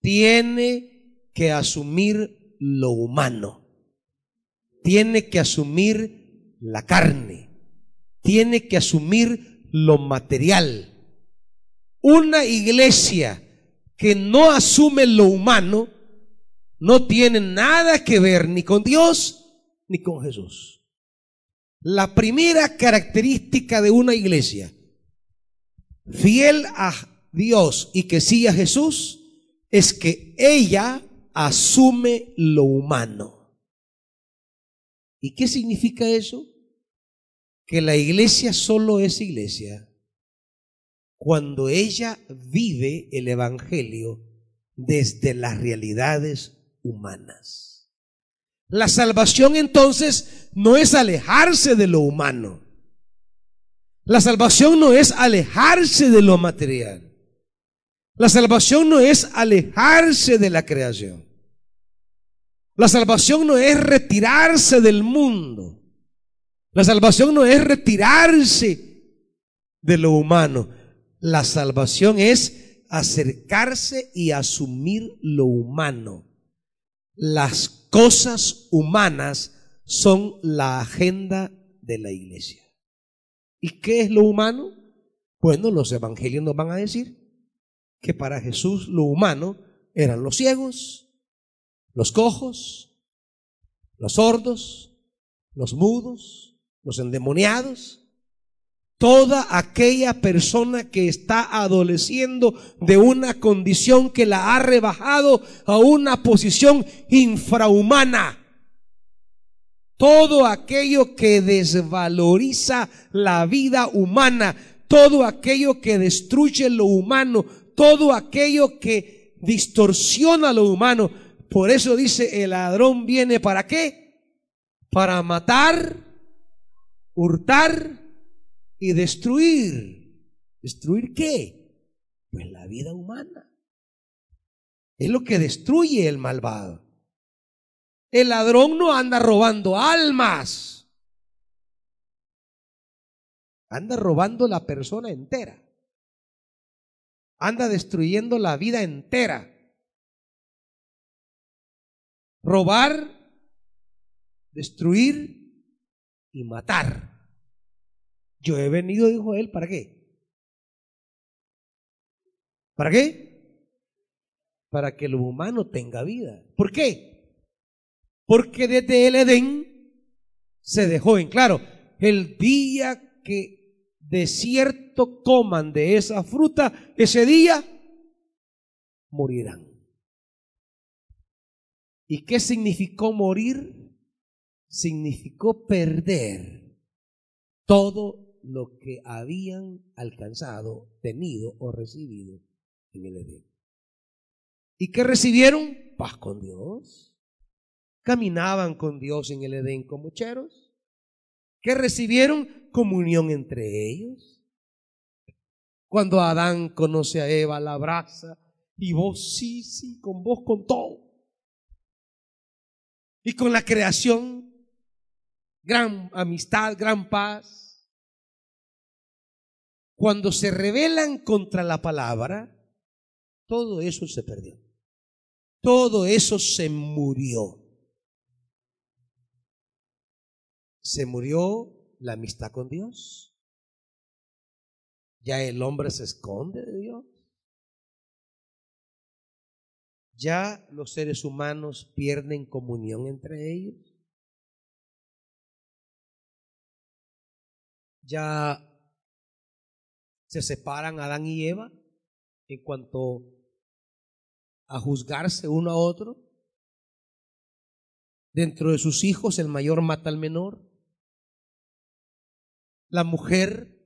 tiene que asumir lo humano, tiene que asumir la carne, tiene que asumir lo material. Una iglesia que no asume lo humano no tiene nada que ver ni con Dios ni con Jesús. La primera característica de una iglesia fiel a Dios y que siga a Jesús es que ella asume lo humano. ¿Y qué significa eso? Que la iglesia solo es iglesia cuando ella vive el Evangelio desde las realidades humanas. La salvación entonces no es alejarse de lo humano. La salvación no es alejarse de lo material. La salvación no es alejarse de la creación. La salvación no es retirarse del mundo. La salvación no es retirarse de lo humano. La salvación es acercarse y asumir lo humano. Las cosas humanas son la agenda de la iglesia. ¿Y qué es lo humano? Bueno, los evangelios nos van a decir que para Jesús lo humano eran los ciegos, los cojos, los sordos, los mudos, los endemoniados, toda aquella persona que está adoleciendo de una condición que la ha rebajado a una posición infrahumana. Todo aquello que desvaloriza la vida humana, todo aquello que destruye lo humano, todo aquello que distorsiona lo humano. Por eso dice, el ladrón viene para qué? Para matar, hurtar y destruir. ¿Destruir qué? Pues la vida humana. Es lo que destruye el malvado. El ladrón no anda robando almas. Anda robando la persona entera. Anda destruyendo la vida entera. Robar, destruir y matar. Yo he venido, dijo él, ¿para qué? ¿Para qué? Para que lo humano tenga vida. ¿Por qué? Porque desde el Edén se dejó en claro, el día que de cierto coman de esa fruta, ese día morirán. ¿Y qué significó morir? Significó perder todo lo que habían alcanzado, tenido o recibido en el Edén. ¿Y qué recibieron? Paz con Dios caminaban con Dios en el Edén como cheros, que recibieron comunión entre ellos. Cuando Adán conoce a Eva, la abraza, y vos sí, sí, con vos con todo. Y con la creación, gran amistad, gran paz. Cuando se rebelan contra la palabra, todo eso se perdió. Todo eso se murió. se murió la amistad con Dios. Ya el hombre se esconde de Dios. Ya los seres humanos pierden comunión entre ellos. Ya se separan Adán y Eva en cuanto a juzgarse uno a otro. Dentro de sus hijos el mayor mata al menor la mujer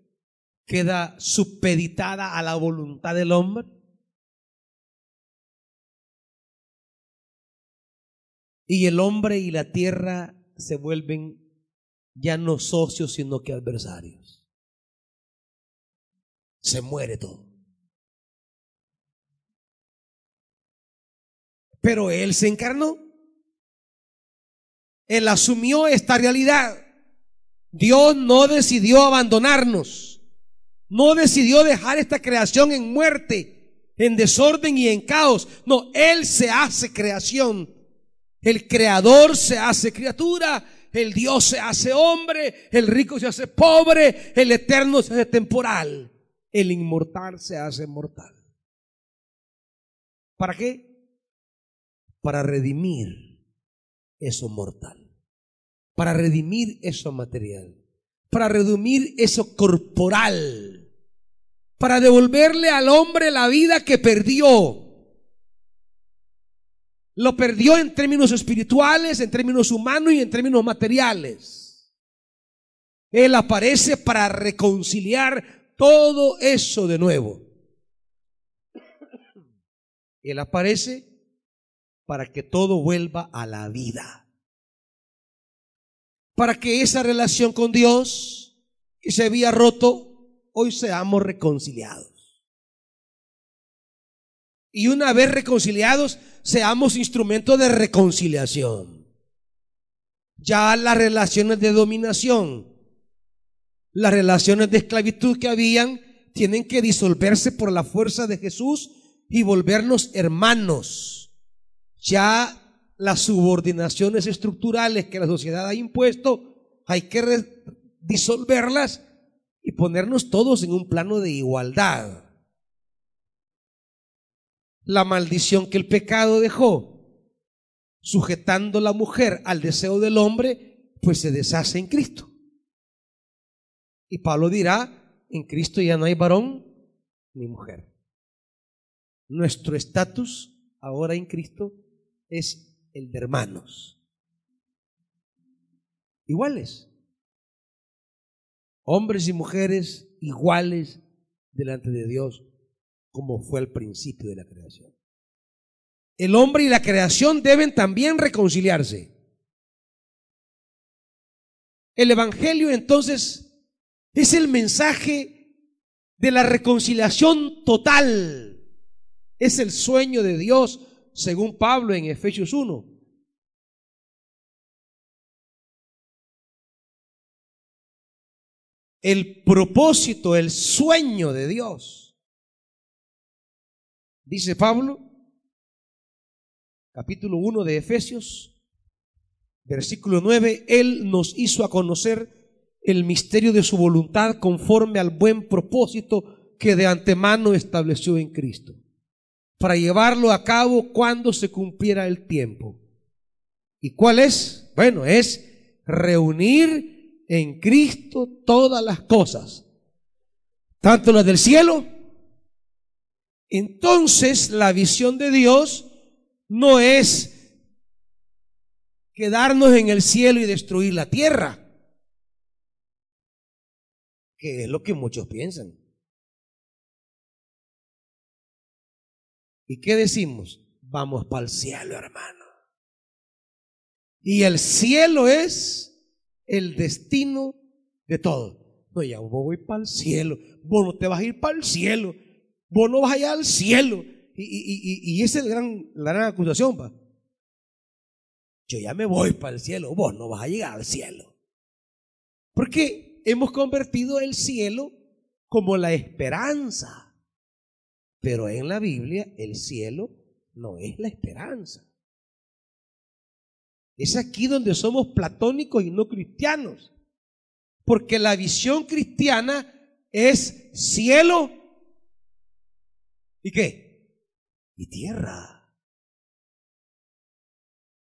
queda supeditada a la voluntad del hombre. Y el hombre y la tierra se vuelven ya no socios, sino que adversarios. Se muere todo. Pero Él se encarnó. Él asumió esta realidad. Dios no decidió abandonarnos. No decidió dejar esta creación en muerte, en desorden y en caos. No, Él se hace creación. El creador se hace criatura. El Dios se hace hombre. El rico se hace pobre. El eterno se hace temporal. El inmortal se hace mortal. ¿Para qué? Para redimir eso mortal para redimir eso material, para redimir eso corporal, para devolverle al hombre la vida que perdió. Lo perdió en términos espirituales, en términos humanos y en términos materiales. Él aparece para reconciliar todo eso de nuevo. Él aparece para que todo vuelva a la vida para que esa relación con Dios que se había roto, hoy seamos reconciliados. Y una vez reconciliados, seamos instrumentos de reconciliación. Ya las relaciones de dominación, las relaciones de esclavitud que habían, tienen que disolverse por la fuerza de Jesús y volvernos hermanos. Ya las subordinaciones estructurales que la sociedad ha impuesto, hay que disolverlas y ponernos todos en un plano de igualdad. La maldición que el pecado dejó, sujetando la mujer al deseo del hombre, pues se deshace en Cristo. Y Pablo dirá, en Cristo ya no hay varón ni mujer. Nuestro estatus ahora en Cristo es el de hermanos. Iguales. Hombres y mujeres iguales delante de Dios como fue al principio de la creación. El hombre y la creación deben también reconciliarse. El Evangelio entonces es el mensaje de la reconciliación total. Es el sueño de Dios, según Pablo en Efesios 1. El propósito, el sueño de Dios. Dice Pablo, capítulo 1 de Efesios, versículo 9, Él nos hizo a conocer el misterio de su voluntad conforme al buen propósito que de antemano estableció en Cristo, para llevarlo a cabo cuando se cumpliera el tiempo. ¿Y cuál es? Bueno, es reunir en Cristo todas las cosas, tanto las del cielo. Entonces la visión de Dios no es quedarnos en el cielo y destruir la tierra que es lo que muchos piensan. ¿Y qué decimos? Vamos para el cielo, hermano. Y el cielo es el destino de todo. No, ya voy para el cielo. Vos no te vas a ir para el cielo. Vos no vas a ir al cielo. Y, y, y, esa es gran, la gran acusación, pa. Yo ya me voy para el cielo. Vos no vas a llegar al cielo. ¿Por qué? Hemos convertido el cielo como la esperanza. Pero en la Biblia el cielo no es la esperanza. Es aquí donde somos platónicos y no cristianos. Porque la visión cristiana es cielo y qué? Y tierra.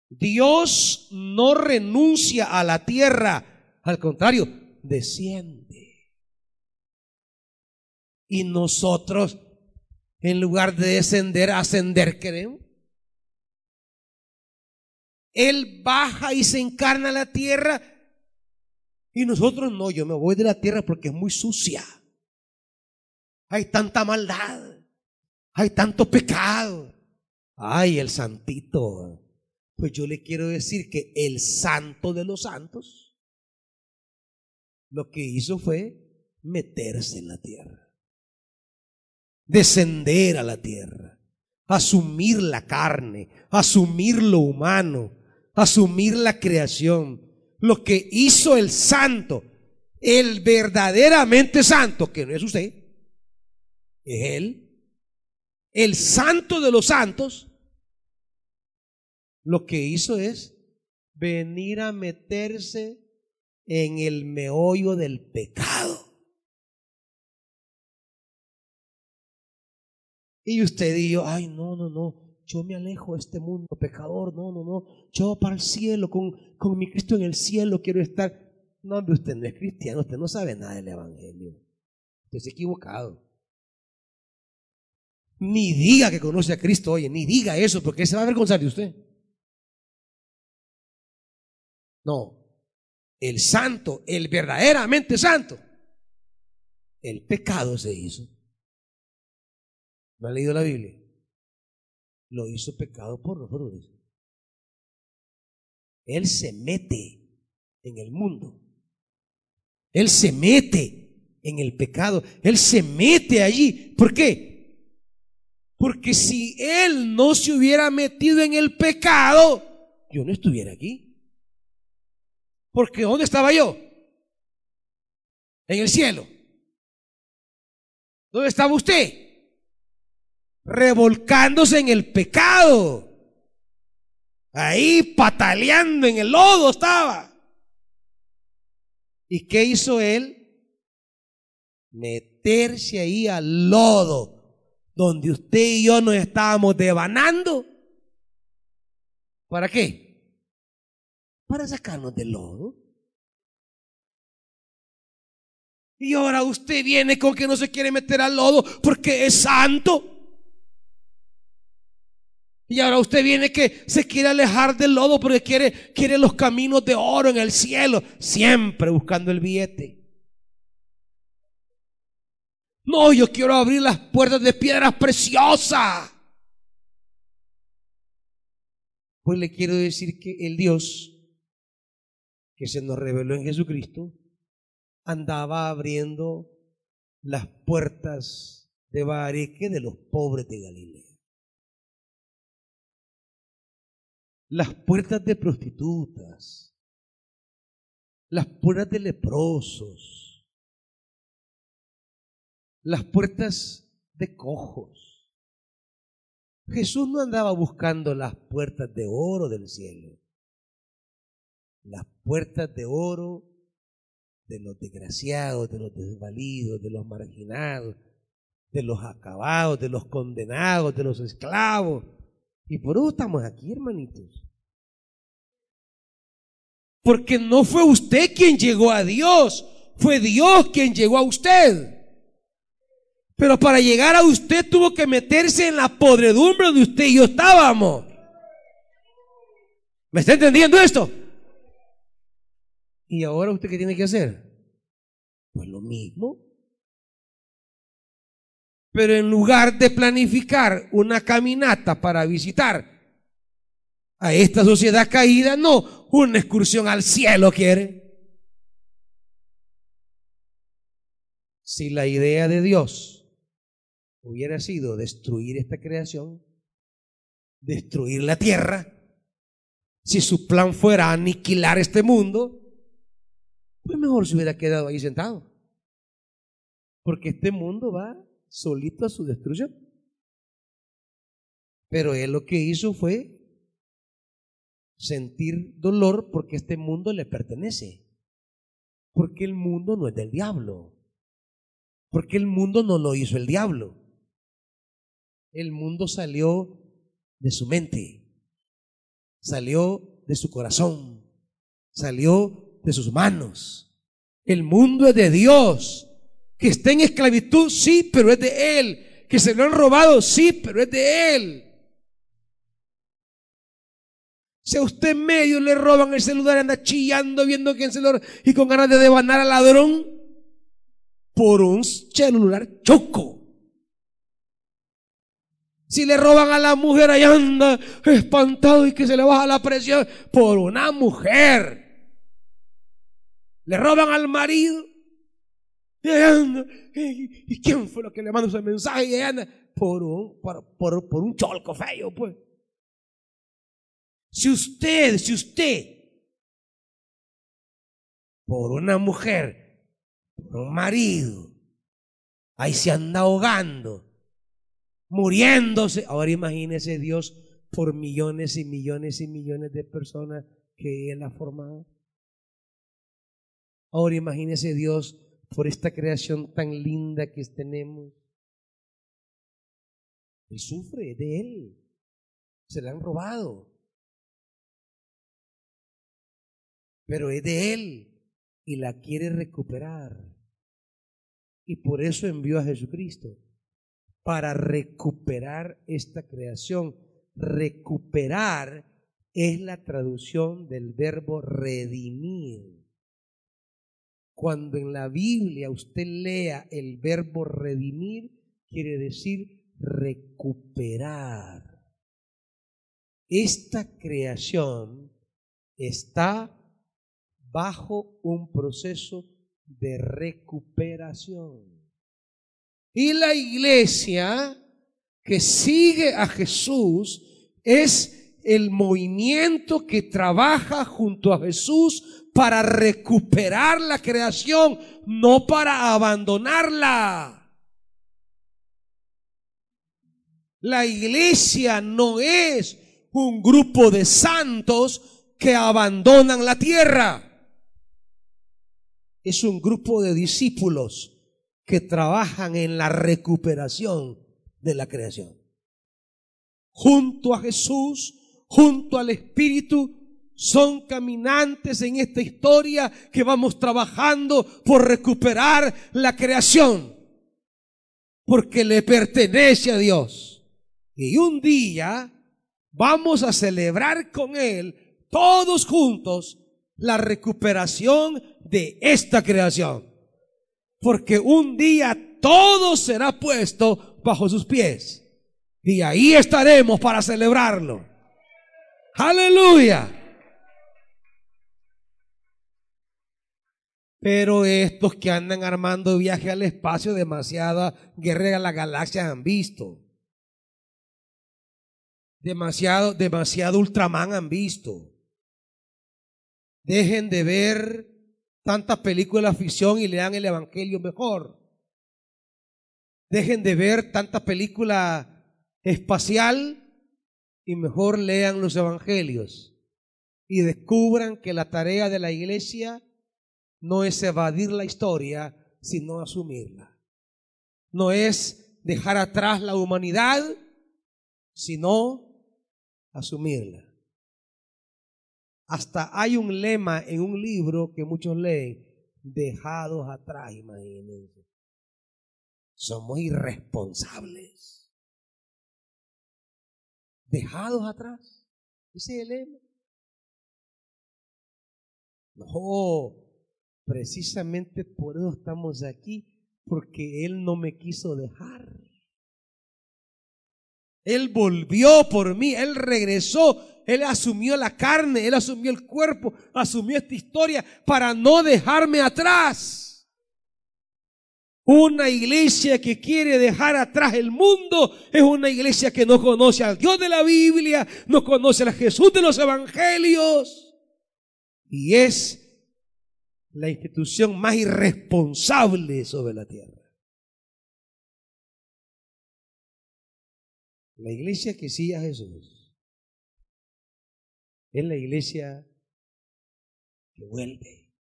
Dios no renuncia a la tierra, al contrario, desciende. Y nosotros, en lugar de descender, ascender queremos. Él baja y se encarna la tierra. Y nosotros no, yo me voy de la tierra porque es muy sucia. Hay tanta maldad. Hay tanto pecado. Ay, el santito. Pues yo le quiero decir que el santo de los santos lo que hizo fue meterse en la tierra, descender a la tierra, asumir la carne, asumir lo humano, asumir la creación. Lo que hizo el santo, el verdaderamente santo, que no es usted, es él, el santo de los santos, lo que hizo es venir a meterse en el meollo del pecado. Y usted dijo, ay, no, no, no, yo me alejo de este mundo pecador, no, no, no, yo para el cielo, con, con mi Cristo en el cielo quiero estar. No, hombre, usted no es cristiano, usted no sabe nada del Evangelio. Usted es equivocado. Ni diga que conoce a Cristo, oye, ni diga eso, porque se va a avergonzar de usted. No, el santo, el verdaderamente santo, el pecado se hizo. ¿No ha leído la Biblia? Lo hizo pecado por nosotros. Él se mete en el mundo. Él se mete en el pecado. Él se mete allí. ¿Por qué? Porque si él no se hubiera metido en el pecado, yo no estuviera aquí. Porque ¿dónde estaba yo? En el cielo. ¿Dónde estaba usted? Revolcándose en el pecado. Ahí pataleando en el lodo estaba. ¿Y qué hizo él? Meterse ahí al lodo, donde usted y yo nos estábamos devanando. ¿Para qué? Para sacarnos del lodo. Y ahora usted viene con que no se quiere meter al lodo porque es santo. Y ahora usted viene que se quiere alejar del lodo porque quiere, quiere los caminos de oro en el cielo, siempre buscando el billete. No, yo quiero abrir las puertas de piedras preciosas. Pues le quiero decir que el Dios que se nos reveló en Jesucristo andaba abriendo las puertas de Bareque de los pobres de Galilea. las puertas de prostitutas, las puertas de leprosos, las puertas de cojos. Jesús no andaba buscando las puertas de oro del cielo, las puertas de oro de los desgraciados, de los desvalidos, de los marginados, de los acabados, de los condenados, de los esclavos. Y por eso estamos aquí, hermanitos. Porque no fue usted quien llegó a Dios, fue Dios quien llegó a usted. Pero para llegar a usted tuvo que meterse en la podredumbre donde usted y yo estábamos. ¿Me está entendiendo esto? ¿Y ahora usted qué tiene que hacer? Pues lo mismo. Pero en lugar de planificar una caminata para visitar a esta sociedad caída, no, una excursión al cielo quiere. Si la idea de Dios hubiera sido destruir esta creación, destruir la tierra, si su plan fuera aniquilar este mundo, pues mejor se hubiera quedado ahí sentado. Porque este mundo va solito a su destrucción. Pero él lo que hizo fue sentir dolor porque este mundo le pertenece. Porque el mundo no es del diablo. Porque el mundo no lo hizo el diablo. El mundo salió de su mente. Salió de su corazón. Salió de sus manos. El mundo es de Dios. Que está en esclavitud, sí, pero es de Él. Que se lo han robado, sí, pero es de Él. Si a usted medio le roban el celular anda chillando viendo quién se lo y con ganas de devanar al ladrón por un celular choco. Si le roban a la mujer ahí anda espantado y que se le baja la presión por una mujer. Le roban al marido y anda. ¿Y quién fue lo que le mandó ese mensaje? Y anda por un, por, por, por un cholco feo, pues. Si usted, si usted, por una mujer, por un marido, ahí se anda ahogando, muriéndose, ahora imagínese Dios por millones y millones y millones de personas que Él ha formado. Ahora imagínese Dios por esta creación tan linda que tenemos. Él sufre de Él. Se le han robado. pero es de Él y la quiere recuperar. Y por eso envió a Jesucristo, para recuperar esta creación. Recuperar es la traducción del verbo redimir. Cuando en la Biblia usted lea el verbo redimir, quiere decir recuperar. Esta creación está bajo un proceso de recuperación. Y la iglesia que sigue a Jesús es el movimiento que trabaja junto a Jesús para recuperar la creación, no para abandonarla. La iglesia no es un grupo de santos que abandonan la tierra. Es un grupo de discípulos que trabajan en la recuperación de la creación. Junto a Jesús, junto al Espíritu, son caminantes en esta historia que vamos trabajando por recuperar la creación, porque le pertenece a Dios. Y un día vamos a celebrar con Él, todos juntos, la recuperación de esta creación. Porque un día todo será puesto bajo sus pies. Y ahí estaremos para celebrarlo. Aleluya. Pero estos que andan armando viaje al espacio, demasiada guerra a la galaxia han visto. Demasiado, demasiado Ultraman han visto. Dejen de ver tantas películas ficción y lean el Evangelio mejor. Dejen de ver tanta película espacial y mejor lean los Evangelios y descubran que la tarea de la iglesia no es evadir la historia, sino asumirla. No es dejar atrás la humanidad, sino asumirla. Hasta hay un lema en un libro que muchos leen, dejados atrás, imagínense. Somos irresponsables. Dejados atrás. Ese es el lema. No, precisamente por eso estamos aquí, porque Él no me quiso dejar. Él volvió por mí, Él regresó, Él asumió la carne, Él asumió el cuerpo, asumió esta historia para no dejarme atrás. Una iglesia que quiere dejar atrás el mundo es una iglesia que no conoce al Dios de la Biblia, no conoce a Jesús de los evangelios y es la institución más irresponsable sobre la tierra. La iglesia que sigue a Jesús es la iglesia que vuelve.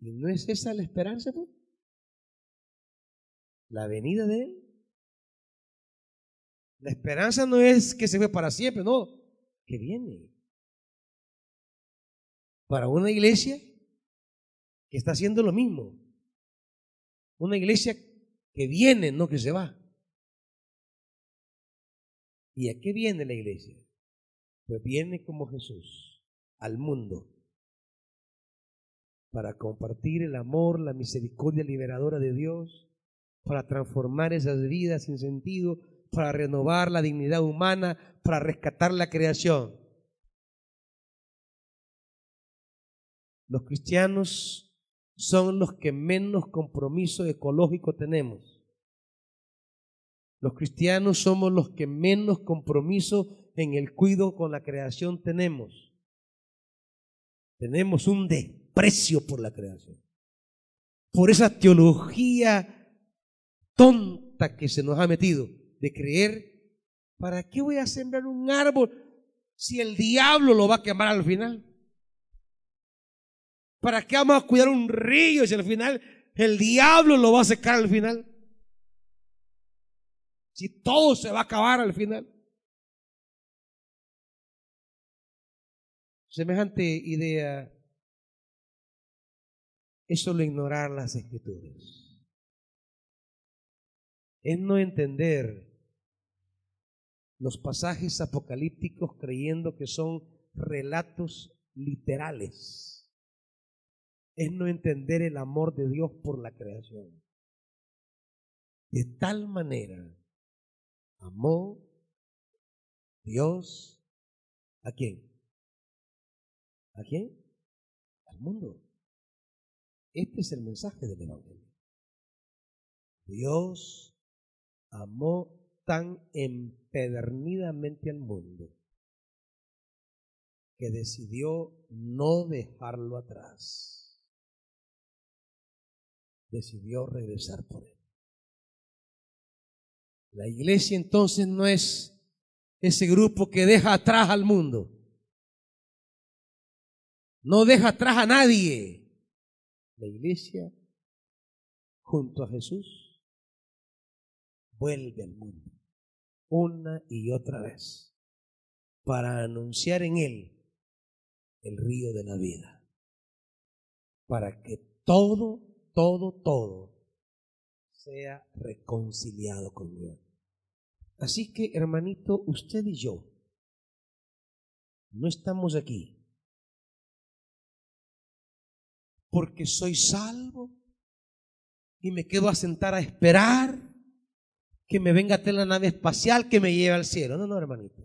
¿Y no es esa la esperanza? La venida de Él. La esperanza no es que se ve para siempre, no, que viene. Para una iglesia que está haciendo lo mismo. Una iglesia que viene, no que se va. ¿Y a qué viene la iglesia? Pues viene como Jesús al mundo para compartir el amor, la misericordia liberadora de Dios, para transformar esas vidas sin sentido, para renovar la dignidad humana, para rescatar la creación. Los cristianos son los que menos compromiso ecológico tenemos. Los cristianos somos los que menos compromiso en el cuidado con la creación tenemos. Tenemos un desprecio por la creación. Por esa teología tonta que se nos ha metido de creer, ¿para qué voy a sembrar un árbol si el diablo lo va a quemar al final? ¿Para qué vamos a cuidar un río si al final el diablo lo va a secar al final? Si todo se va a acabar al final. Semejante idea es solo ignorar las escrituras. Es no entender los pasajes apocalípticos creyendo que son relatos literales. Es no entender el amor de Dios por la creación. De tal manera amó Dios a quién? ¿A quién? Al mundo. Este es el mensaje del Evangelio. Dios amó tan empedernidamente al mundo que decidió no dejarlo atrás. Decidió regresar por él. La iglesia entonces no es ese grupo que deja atrás al mundo. No deja atrás a nadie. La iglesia, junto a Jesús, vuelve al mundo una y otra vez para anunciar en él el río de la vida. Para que todo, todo, todo sea reconciliado con Dios. Así que, hermanito, usted y yo no estamos aquí porque soy salvo y me quedo a sentar a esperar que me venga a la nave espacial que me lleve al cielo. No, no, hermanito.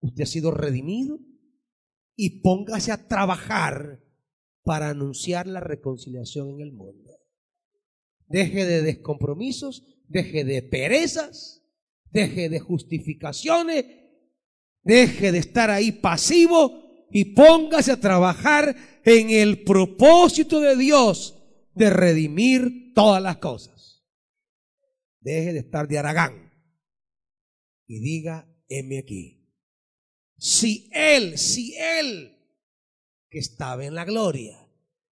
Usted ha sido redimido y póngase a trabajar para anunciar la reconciliación en el mundo. Deje de descompromisos, deje de perezas, deje de justificaciones, deje de estar ahí pasivo y póngase a trabajar en el propósito de Dios de redimir todas las cosas. Deje de estar de Aragán y diga, heme aquí. Si Él, si Él, que estaba en la gloria,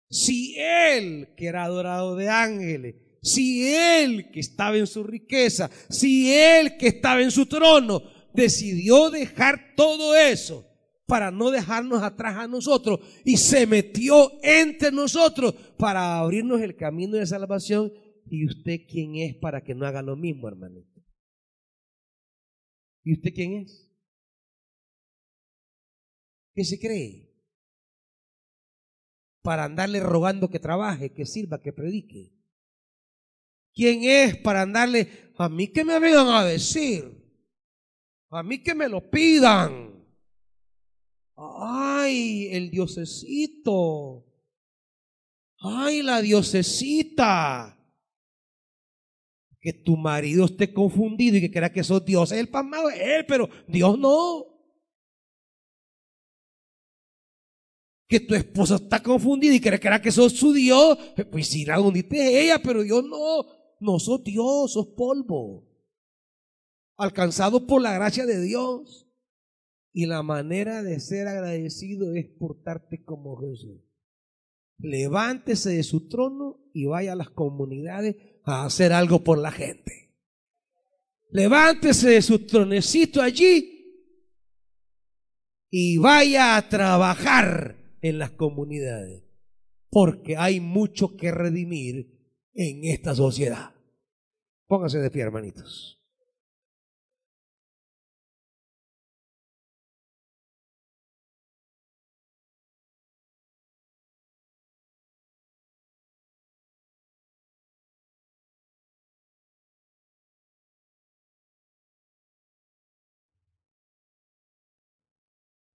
si Él, que era adorado de ángeles, si Él, que estaba en su riqueza, si Él, que estaba en su trono, decidió dejar todo eso para no dejarnos atrás a nosotros y se metió entre nosotros para abrirnos el camino de salvación. ¿Y usted quién es para que no haga lo mismo, hermanito? ¿Y usted quién es? ¿Qué se cree? Para andarle rogando que trabaje, que sirva, que predique. ¿Quién es para andarle a mí que me vengan a decir? A mí que me lo pidan. Ay, el diosecito. Ay, la diosecita. Que tu marido esté confundido y que crea que sos Dios. El pasmado es él, pero Dios no. Que tu esposa está confundida y cree que sos su Dios, pues si la hundiste ella, pero Dios no, no sos Dios, sos polvo. Alcanzado por la gracia de Dios. Y la manera de ser agradecido es portarte como Jesús. Levántese de su trono y vaya a las comunidades a hacer algo por la gente. Levántese de su tronecito allí y vaya a trabajar en las comunidades, porque hay mucho que redimir en esta sociedad. Pónganse de pie, hermanitos.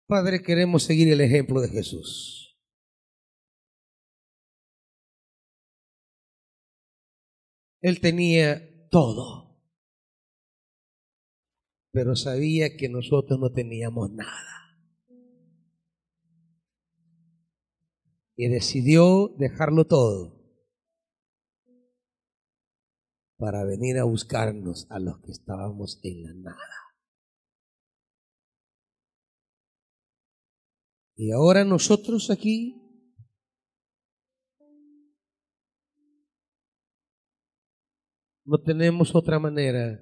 Padre, queremos seguir el ejemplo de Jesús. Él tenía todo, pero sabía que nosotros no teníamos nada. Y decidió dejarlo todo para venir a buscarnos a los que estábamos en la nada. Y ahora nosotros aquí no tenemos otra manera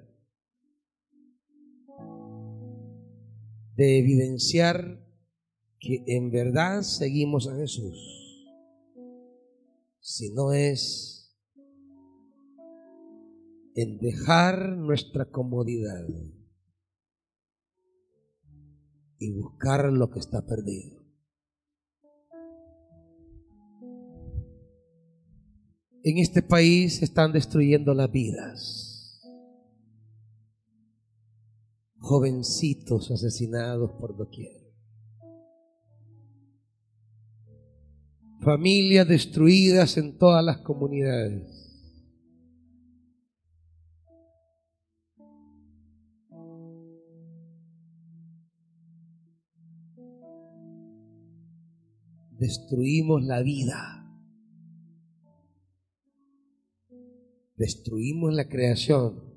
de evidenciar que en verdad seguimos a Jesús, si no es en dejar nuestra comodidad y buscar lo que está perdido. en este país están destruyendo las vidas. Jovencitos asesinados por doquier. Familias destruidas en todas las comunidades. Destruimos la vida. Destruimos la creación.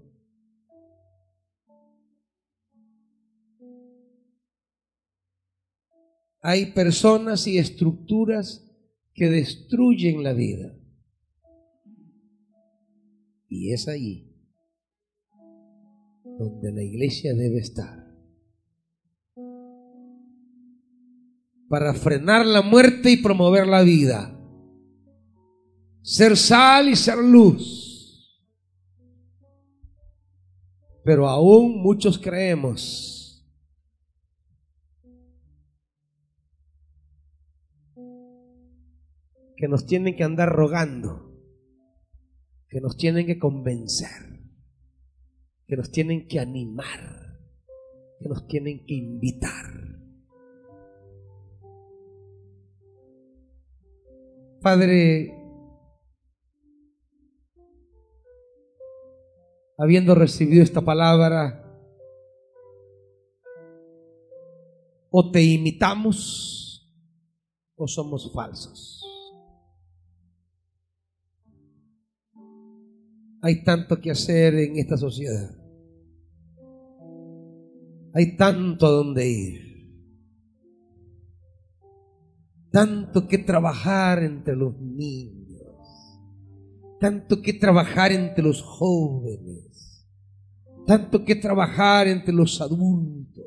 Hay personas y estructuras que destruyen la vida. Y es allí donde la iglesia debe estar. Para frenar la muerte y promover la vida. Ser sal y ser luz. Pero aún muchos creemos que nos tienen que andar rogando, que nos tienen que convencer, que nos tienen que animar, que nos tienen que invitar. Padre, habiendo recibido esta palabra, o te imitamos o somos falsos. Hay tanto que hacer en esta sociedad. Hay tanto a donde ir. Tanto que trabajar entre los niños. Tanto que trabajar entre los jóvenes. Tanto que trabajar entre los adultos.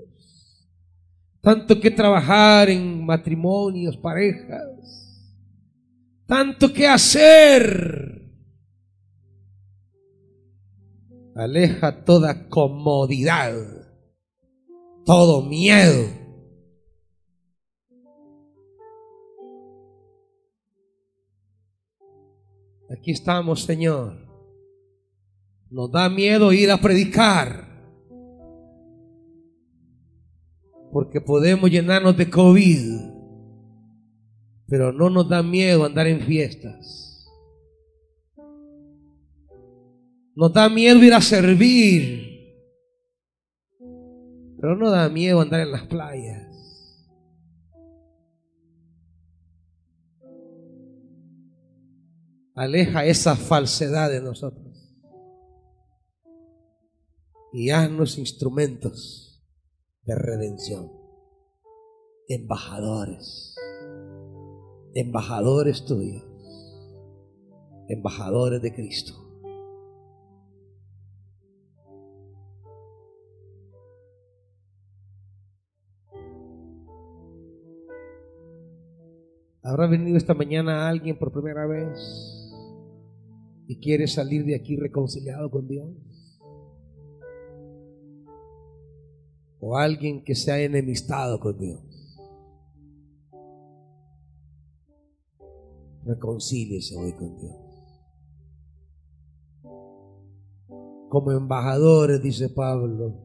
Tanto que trabajar en matrimonios, parejas. Tanto que hacer Aleja toda comodidad, todo miedo. Aquí estamos, Señor. Nos da miedo ir a predicar. Porque podemos llenarnos de COVID. Pero no nos da miedo andar en fiestas. Nos da miedo ir a servir. Pero no da miedo andar en las playas. Aleja esa falsedad de nosotros. Y haznos instrumentos de redención. Embajadores. Embajadores tuyos. Embajadores de Cristo. ¿Habrá venido esta mañana alguien por primera vez y quiere salir de aquí reconciliado con Dios? ¿O alguien que se ha enemistado con Dios? Reconcíliese hoy con Dios. Como embajadores, dice Pablo,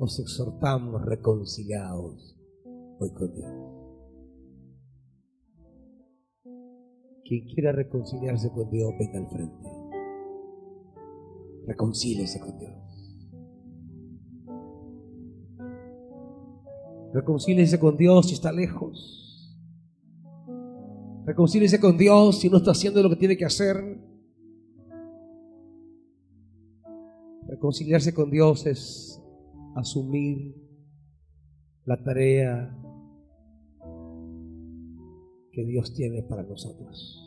os exhortamos reconciliados hoy con Dios. Quien quiera reconciliarse con Dios, venga al frente. Reconcíliese con Dios. Reconcíliese con Dios si está lejos. Reconcíliese con Dios si no está haciendo lo que tiene que hacer. Reconciliarse con Dios es asumir la tarea que Dios tiene para nosotros.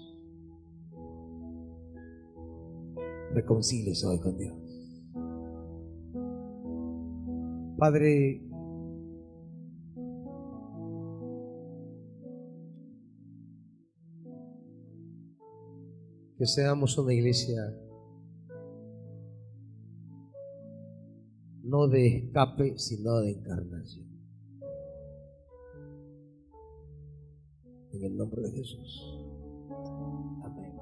Reconcíliese hoy con Dios. Padre, que seamos una iglesia no de escape, sino de encarnación. En el nombre de Jesús. Amén.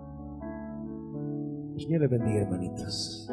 Señor le bendiga, hermanitos.